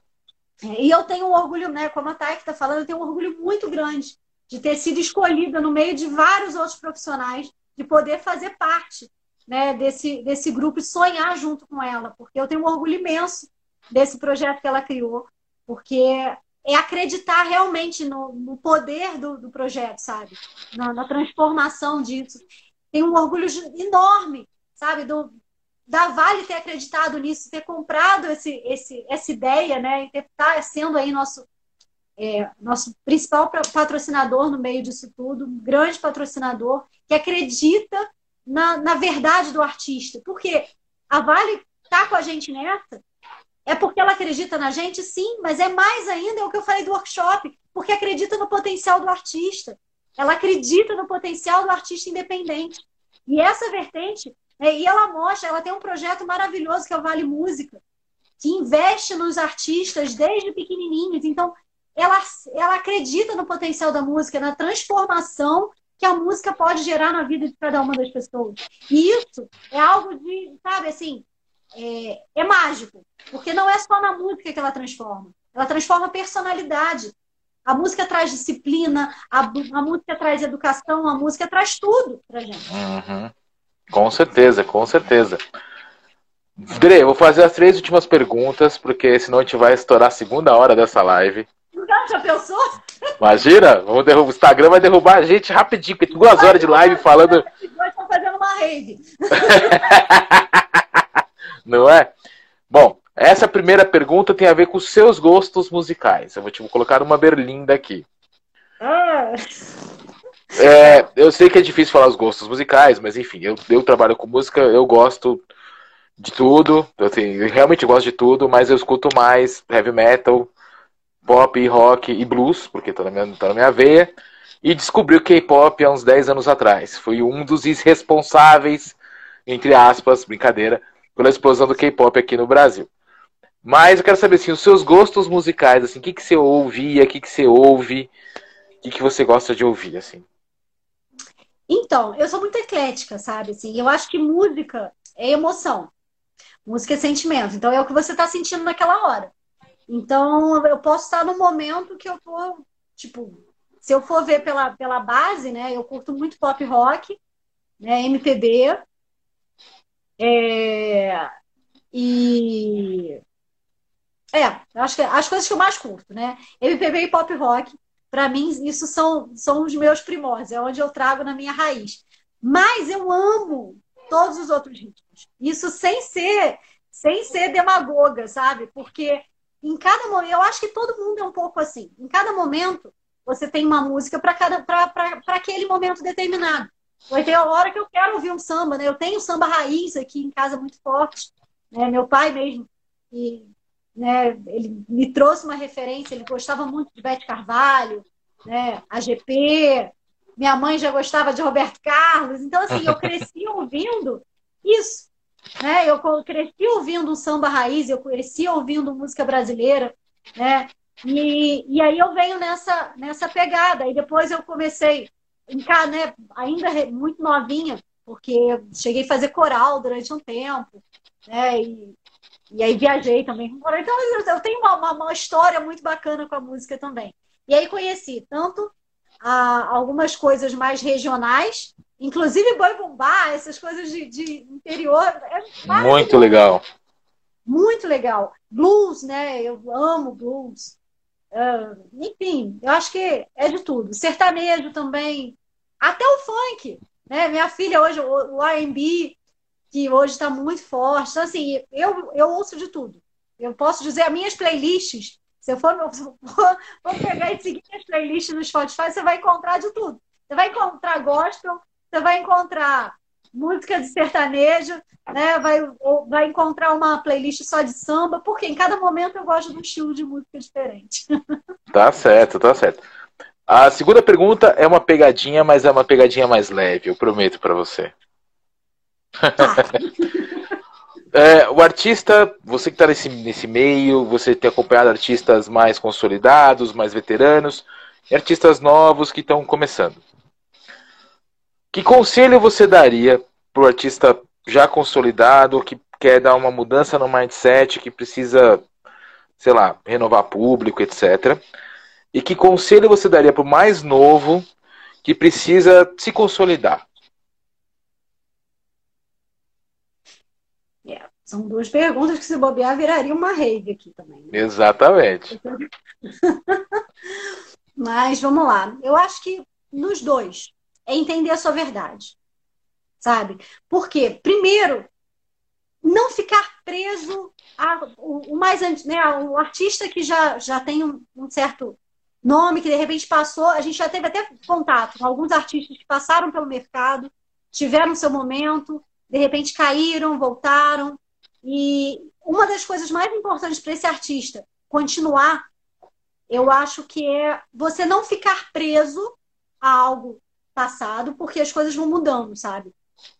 É, e eu tenho um orgulho, né? Como a Thay está falando, eu tenho um orgulho muito grande de ter sido escolhida no meio de vários outros profissionais, de poder fazer parte né, desse, desse grupo e sonhar junto com ela, porque eu tenho um orgulho imenso desse projeto que ela criou, porque é acreditar realmente no, no poder do, do, projeto, sabe? Na, na, transformação disso. Tenho um orgulho enorme, sabe? Do, da Vale ter acreditado nisso, ter comprado esse, esse, essa ideia, né? E ter tá sendo aí nosso, é, nosso principal patrocinador no meio disso tudo, um grande patrocinador, que acredita na, na verdade do artista. Porque a Vale está com a gente nessa, é porque ela acredita na gente, sim, mas é mais ainda é o que eu falei do workshop, porque acredita no potencial do artista. Ela acredita no potencial do artista independente. E essa vertente, e ela mostra, ela tem um projeto maravilhoso que é o Vale Música, que investe nos artistas desde pequenininhos. Então, ela, ela acredita no potencial da música, na transformação que a música pode gerar na vida de cada uma das pessoas. E isso é algo de, sabe, assim, é, é mágico, porque não é só na música que ela transforma, ela transforma a personalidade. A música traz disciplina, a, a música traz educação, a música traz tudo pra gente. Uhum. Com certeza, com certeza. Dre, vou fazer as três últimas perguntas, porque senão a gente vai estourar a segunda hora dessa live. Já pensou? Imagina, vamos derrubar, o Instagram vai derrubar a gente rapidinho, porque duas horas de live falando. Estão fazendo uma rave. não é? Bom, essa primeira pergunta tem a ver com os seus gostos musicais. Eu vou te colocar uma berlinda aqui. Ah. É, eu sei que é difícil falar os gostos musicais, mas enfim, eu, eu trabalho com música, eu gosto de tudo. Eu, tenho, eu realmente gosto de tudo, mas eu escuto mais heavy metal, pop, rock e blues, porque tá na minha, tá na minha veia. E descobri o K-pop há uns 10 anos atrás. Fui um dos irresponsáveis, entre aspas, brincadeira, pela explosão do K-pop aqui no Brasil. Mas eu quero saber assim, os seus gostos musicais, assim, o que, que você ouvia, o que, que você ouve, o que, que você gosta de ouvir, assim? Então, eu sou muito eclética, sabe? Assim, eu acho que música é emoção. Música é sentimento. Então é o que você está sentindo naquela hora. Então eu posso estar no momento que eu tô, tipo, se eu for ver pela, pela base, né? Eu curto muito pop rock, né? MPB, é, e. É, acho que as coisas que eu mais curto, né? MPB e pop rock, para mim, isso são, são os meus primórdios, é onde eu trago na minha raiz. Mas eu amo todos os outros ritmos. Isso sem ser, sem ser demagoga, sabe? Porque em cada momento, eu acho que todo mundo é um pouco assim. Em cada momento, você tem uma música para aquele momento determinado. Vai ter a hora que eu quero ouvir um samba, né? Eu tenho samba raiz aqui em casa muito forte. Né? Meu pai mesmo, né, ele me trouxe uma referência, ele gostava muito de Bete Carvalho, né? AGP, minha mãe já gostava de Roberto Carlos. Então, assim, eu cresci ouvindo isso. Né? Eu cresci ouvindo um samba raiz, eu cresci ouvindo música brasileira, né? E, e aí eu venho nessa, nessa pegada. E depois eu comecei né, ainda muito novinha, porque cheguei a fazer coral durante um tempo, né? E, e aí viajei também. Então eu tenho uma, uma, história muito bacana com a música também. E aí conheci tanto a, algumas coisas mais regionais, inclusive boi bumbá, essas coisas de, de interior. É muito legal. Muito legal. Blues, né? Eu amo blues. Uh, enfim, eu acho que é de tudo. Sertanejo também, até o funk, né? Minha filha hoje, o R&B, que hoje está muito forte. Então, assim, eu, eu ouço de tudo. Eu posso dizer, as minhas playlists, se eu for, for pegar e seguir as playlists no Spotify, você vai encontrar de tudo. Você vai encontrar gospel, você vai encontrar música de sertanejo, né? Vai, vai encontrar uma playlist só de samba, porque em cada momento eu gosto de um estilo de música diferente. Tá certo, tá certo. A segunda pergunta é uma pegadinha, mas é uma pegadinha mais leve, eu prometo para você. Tá. é, o artista, você que está nesse, nesse meio, você tem acompanhado artistas mais consolidados, mais veteranos, e artistas novos que estão começando. Que conselho você daria para o artista já consolidado, que quer dar uma mudança no mindset, que precisa, sei lá, renovar público, etc. E que conselho você daria para o mais novo que precisa se consolidar? É, são duas perguntas que, se bobear, viraria uma rave aqui também. Né? Exatamente. Mas vamos lá. Eu acho que nos dois é entender a sua verdade. Sabe? Porque, primeiro, não ficar preso a, o, o mais antes, né? O artista que já, já tem um, um, certo nome, que de repente passou, a gente já teve até contato com alguns artistas que passaram pelo mercado, tiveram seu momento, de repente caíram, voltaram. E uma das coisas mais importantes para esse artista continuar, eu acho que é você não ficar preso a algo passado, porque as coisas vão mudando, sabe?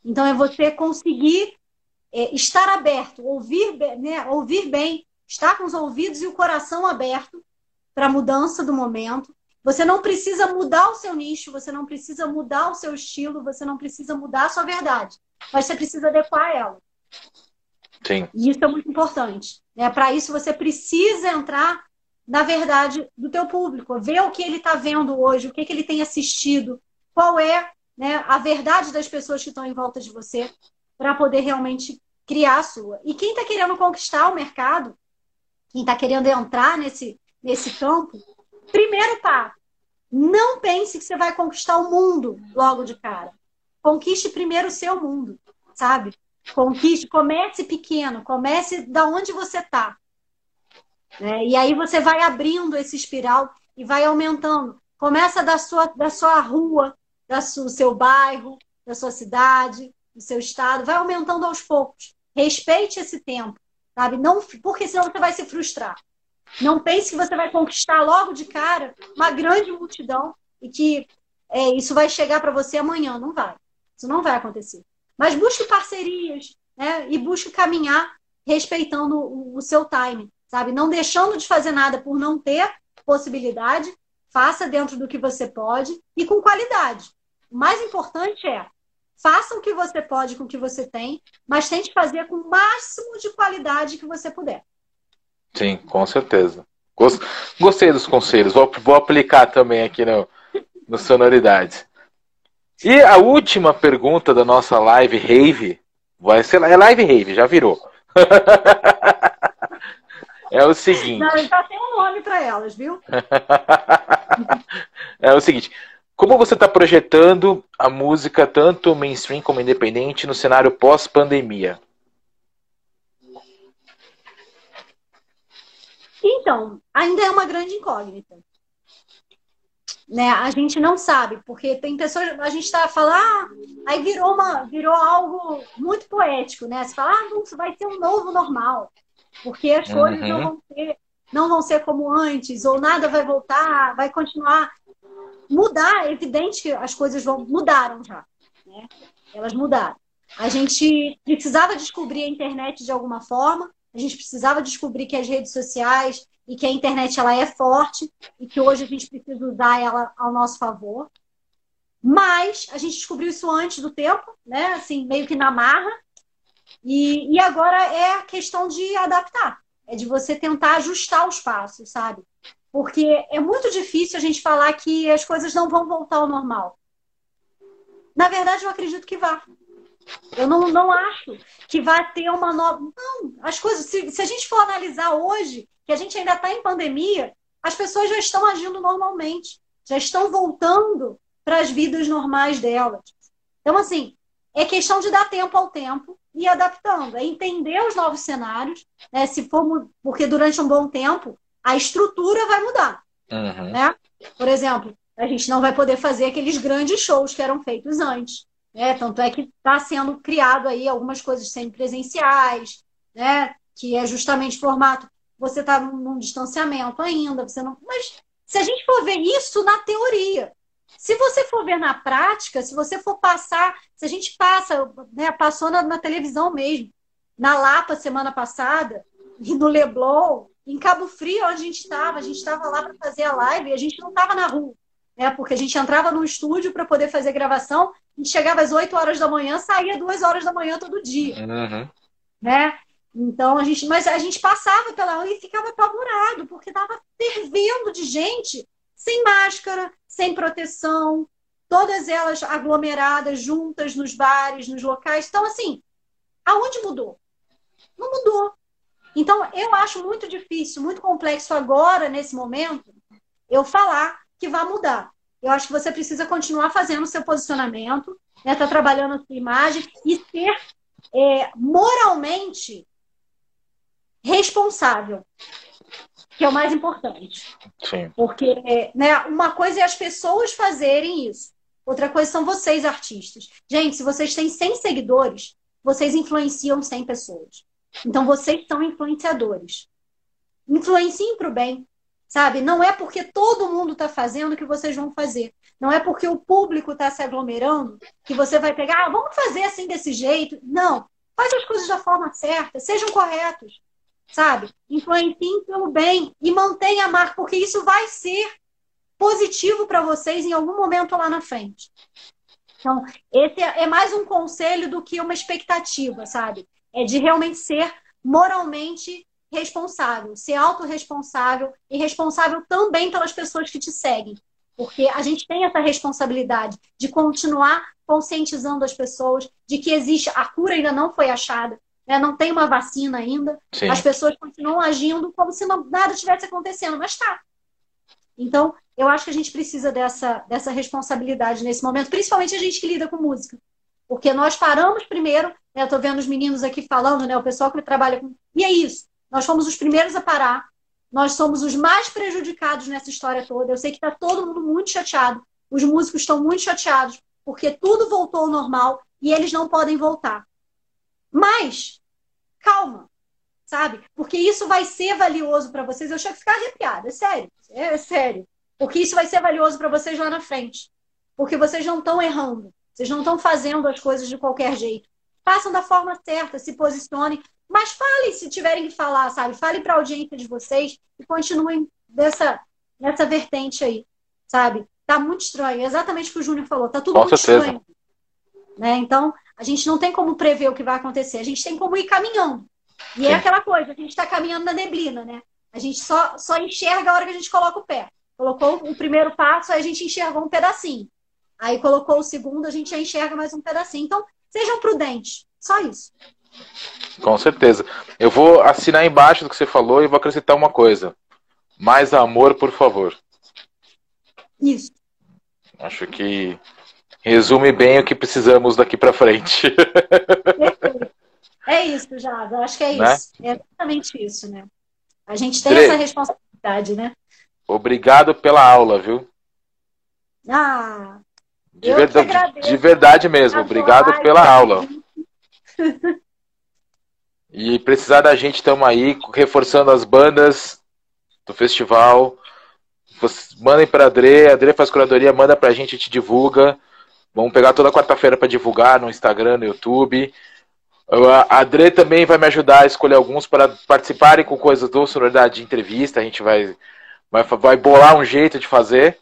Então é você conseguir é, estar aberto, ouvir, né, ouvir bem, estar com os ouvidos e o coração aberto para a mudança do momento. Você não precisa mudar o seu nicho, você não precisa mudar o seu estilo, você não precisa mudar a sua verdade, mas você precisa adequar ela. Sim. E isso é muito importante. Né? Para isso você precisa entrar na verdade do teu público, ver o que ele está vendo hoje, o que, que ele tem assistido, qual é né, a verdade das pessoas que estão em volta de você, para poder realmente criar a sua. E quem está querendo conquistar o mercado, quem está querendo entrar nesse, nesse campo, primeiro passo, não pense que você vai conquistar o mundo logo de cara. Conquiste primeiro o seu mundo, sabe? Conquiste, comece pequeno, comece da onde você está. Né? E aí você vai abrindo esse espiral e vai aumentando. Começa da sua, da sua rua, da do seu bairro, da sua cidade, do seu estado, vai aumentando aos poucos. Respeite esse tempo, sabe? Não, porque senão você vai se frustrar. Não pense que você vai conquistar logo de cara uma grande multidão e que é, isso vai chegar para você amanhã. Não vai. Isso não vai acontecer. Mas busque parcerias né? e busque caminhar respeitando o, o seu time, sabe? Não deixando de fazer nada por não ter possibilidade. Faça dentro do que você pode e com qualidade. O mais importante é faça o que você pode com o que você tem, mas tente fazer com o máximo de qualidade que você puder. Sim, com certeza. Gostei dos conselhos, vou, vou aplicar também aqui no, no Sonoridades. E a última pergunta da nossa live rave, vai ser é live rave, já virou. é o seguinte. Não, já tem um nome para elas, viu? é o seguinte, como você está projetando a música, tanto mainstream como independente, no cenário pós-pandemia? Então, ainda é uma grande incógnita. Né? A gente não sabe, porque tem pessoas, a gente está falando, ah, aí virou, uma, virou algo muito poético, né? Você fala, ah, não, isso vai ser um novo normal, porque as coisas uhum. não, vão ser, não vão ser como antes, ou nada vai voltar, vai continuar mudar, é evidente que as coisas vão mudaram já, né? Elas mudaram. A gente precisava descobrir a internet de alguma forma, a gente precisava descobrir que as redes sociais e que a internet ela é forte e que hoje a gente precisa usar ela ao nosso favor. Mas a gente descobriu isso antes do tempo, né? Assim, meio que na marra. E, e agora é a questão de adaptar, é de você tentar ajustar os passos, sabe? Porque é muito difícil a gente falar que as coisas não vão voltar ao normal. Na verdade, eu acredito que vá. Eu não, não acho que vai ter uma nova. Não, as coisas. Se, se a gente for analisar hoje, que a gente ainda está em pandemia, as pessoas já estão agindo normalmente, já estão voltando para as vidas normais delas. Então, assim, é questão de dar tempo ao tempo e ir adaptando, é entender os novos cenários, né? Se for, porque durante um bom tempo a estrutura vai mudar. Uhum. Né? Por exemplo, a gente não vai poder fazer aqueles grandes shows que eram feitos antes. Né? Tanto é que está sendo criado aí algumas coisas semipresenciais, né? que é justamente formato. Você está num, num distanciamento ainda, você não. Mas se a gente for ver isso na teoria, se você for ver na prática, se você for passar, se a gente passa, né, passou na, na televisão mesmo, na Lapa semana passada, e no Leblon, em Cabo Frio, onde a gente estava, a gente estava lá para fazer a live e a gente não estava na rua, né? Porque a gente entrava no estúdio para poder fazer gravação, a gente chegava às 8 horas da manhã, saía 2 horas da manhã todo dia. Uhum. Né? Então a gente, mas a gente passava pela rua e ficava apavorado, porque estava fervendo de gente sem máscara, sem proteção, todas elas aglomeradas juntas nos bares, nos locais. Então, assim, aonde mudou? Não mudou. Então, eu acho muito difícil, muito complexo agora, nesse momento, eu falar que vai mudar. Eu acho que você precisa continuar fazendo o seu posicionamento, né, tá trabalhando a sua imagem e ser é, moralmente responsável, que é o mais importante. Sim. Porque né, uma coisa é as pessoas fazerem isso, outra coisa são vocês, artistas. Gente, se vocês têm 100 seguidores, vocês influenciam 100 pessoas. Então, vocês são influenciadores. Influenciem para o bem, sabe? Não é porque todo mundo está fazendo que vocês vão fazer. Não é porque o público está se aglomerando que você vai pegar, ah, vamos fazer assim desse jeito. Não. Faz as coisas da forma certa, sejam corretos, sabe? Influenciem pelo bem e mantenha a marca, porque isso vai ser positivo para vocês em algum momento lá na frente. Então, esse é mais um conselho do que uma expectativa, sabe? é de realmente ser moralmente responsável, ser autorresponsável e responsável também pelas pessoas que te seguem. Porque a gente tem essa responsabilidade de continuar conscientizando as pessoas de que existe, a cura ainda não foi achada, né? não tem uma vacina ainda, Sim. as pessoas continuam agindo como se não, nada tivesse acontecendo, mas está. Então, eu acho que a gente precisa dessa, dessa responsabilidade nesse momento, principalmente a gente que lida com música. Porque nós paramos primeiro, né, eu estou vendo os meninos aqui falando, né, o pessoal que trabalha com. E é isso. Nós fomos os primeiros a parar. Nós somos os mais prejudicados nessa história toda. Eu sei que está todo mundo muito chateado. Os músicos estão muito chateados, porque tudo voltou ao normal e eles não podem voltar. Mas, calma, sabe? Porque isso vai ser valioso para vocês. Eu chego a ficar arrepiada, é sério, é, sério. Porque isso vai ser valioso para vocês lá na frente. Porque vocês não estão errando. Vocês não estão fazendo as coisas de qualquer jeito. Façam da forma certa, se posicionem, mas falem se tiverem que falar, sabe? Falem para a audiência de vocês e continuem dessa, nessa vertente aí, sabe? Tá muito estranho. É exatamente o que o Júnior falou. Tá tudo Com muito certeza. estranho. Né? Então, a gente não tem como prever o que vai acontecer. A gente tem como ir caminhando. E é Sim. é aquela coisa, a gente está caminhando na neblina, né? A gente só, só enxerga a hora que a gente coloca o pé. Colocou o primeiro passo, aí a gente enxergou um pedacinho. Aí colocou o segundo, a gente já enxerga mais um pedacinho. Então, sejam prudentes. Só isso. Com certeza. Eu vou assinar embaixo do que você falou e vou acrescentar uma coisa. Mais amor, por favor. Isso. Acho que resume bem o que precisamos daqui para frente. É isso, Jada. Acho que é né? isso. É exatamente isso, né? A gente tem Dre... essa responsabilidade, né? Obrigado pela aula, viu? Ah, de, verdade, de verdade mesmo. Obrigado pela aula. E precisar da gente, estamos aí, reforçando as bandas do festival. mandem para a Adre, a Adre faz curadoria, manda para a gente, a gente divulga. Vamos pegar toda quarta-feira para divulgar no Instagram, no YouTube. A Adre também vai me ajudar a escolher alguns para participarem com coisas do Sonoridade de Entrevista. A gente vai, vai, vai bolar um jeito de fazer.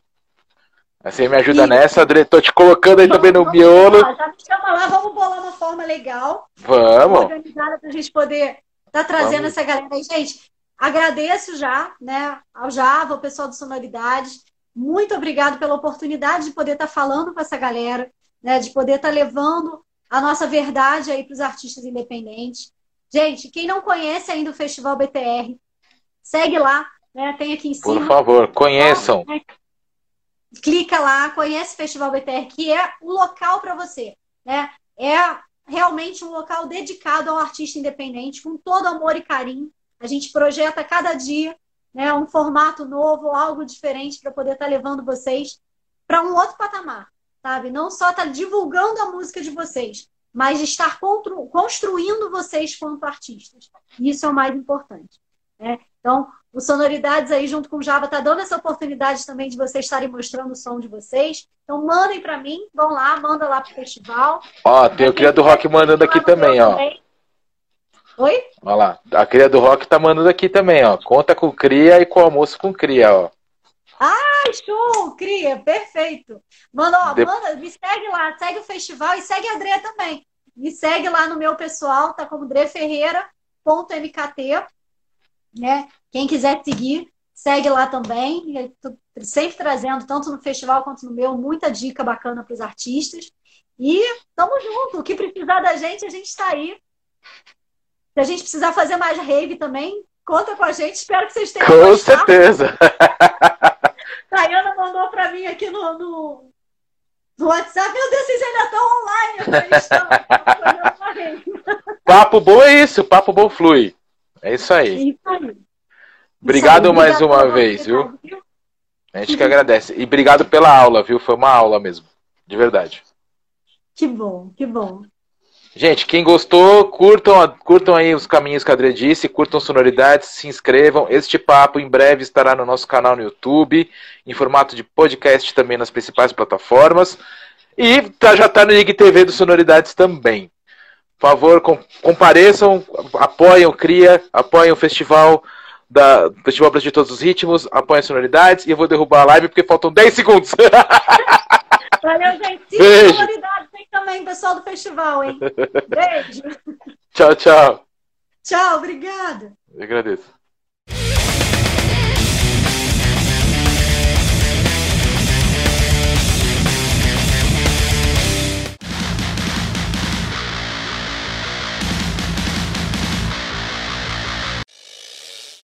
Você me ajuda e... nessa, André? Tô te colocando aí vamos, também no miolo. Lá, já me chama lá, vamos bolar uma forma legal. Vamos. Organizada pra gente poder tá trazendo vamos. essa galera aí. Gente, agradeço já, né, ao Java, ao pessoal do Sonoridade. Muito obrigado pela oportunidade de poder estar tá falando com essa galera, né, de poder estar tá levando a nossa verdade aí para os artistas independentes. Gente, quem não conhece ainda o Festival BTR, segue lá, né, tem aqui em cima. Por favor, conheçam. Né, clica lá, conhece o Festival BTR, que é o local para você. Né? É realmente um local dedicado ao artista independente, com todo amor e carinho. A gente projeta cada dia né, um formato novo, algo diferente para poder estar tá levando vocês para um outro patamar, sabe? Não só estar tá divulgando a música de vocês, mas estar construindo vocês quanto artistas. Isso é o mais importante. Né? Então, o Sonoridades aí junto com o Java tá dando essa oportunidade também de vocês estarem mostrando o som de vocês. Então mandem para mim, vão lá, manda lá pro festival. Ó, tem o Cria do Rock mandando aqui também, ó. Também. Oi? Olha lá, a cria do rock tá mandando aqui também, ó. Conta com cria e com almoço com cria, ó. Ah, show! Cria, perfeito. Mano, ó, De- manda, me segue lá, segue o festival e segue a André também. Me segue lá no meu pessoal, tá como dreferreira.mkt, né? Quem quiser seguir, segue lá também. Tô sempre trazendo, tanto no festival quanto no meu, muita dica bacana para os artistas. E tamo junto. O que precisar da gente, a gente está aí. Se a gente precisar fazer mais rave também, conta com a gente. Espero que vocês tenham Com gostado. certeza. Tayana mandou para mim aqui no, no, no WhatsApp. Meu Deus, vocês ainda estão online. Eu falei, "Estamos, estamos fazendo uma rave." Papo bom é isso, papo bom flui. É isso aí. Isso aí. Obrigado Isso aí. mais Obrigado uma vez, viu? A gente que agradece. E obrigado pela aula, viu? Foi uma aula mesmo. De verdade. Que bom, que bom. Gente, quem gostou, curtam, curtam aí os caminhos que a Adria disse, curtam sonoridades, se inscrevam. Este papo em breve estará no nosso canal no YouTube, em formato de podcast também nas principais plataformas. E tá- já está no IGTV do Sonoridades também. Por favor, com- compareçam, apoiem o CRIA, apoiem o festival da Festival Brasil de Todos os Ritmos, apoiem as sonoridades e eu vou derrubar a live porque faltam 10 segundos. Valeu, gente. Sim, Beijo. sonoridade tem também, pessoal do festival, hein? Beijo. tchau, tchau. Tchau, obrigada. Eu agradeço.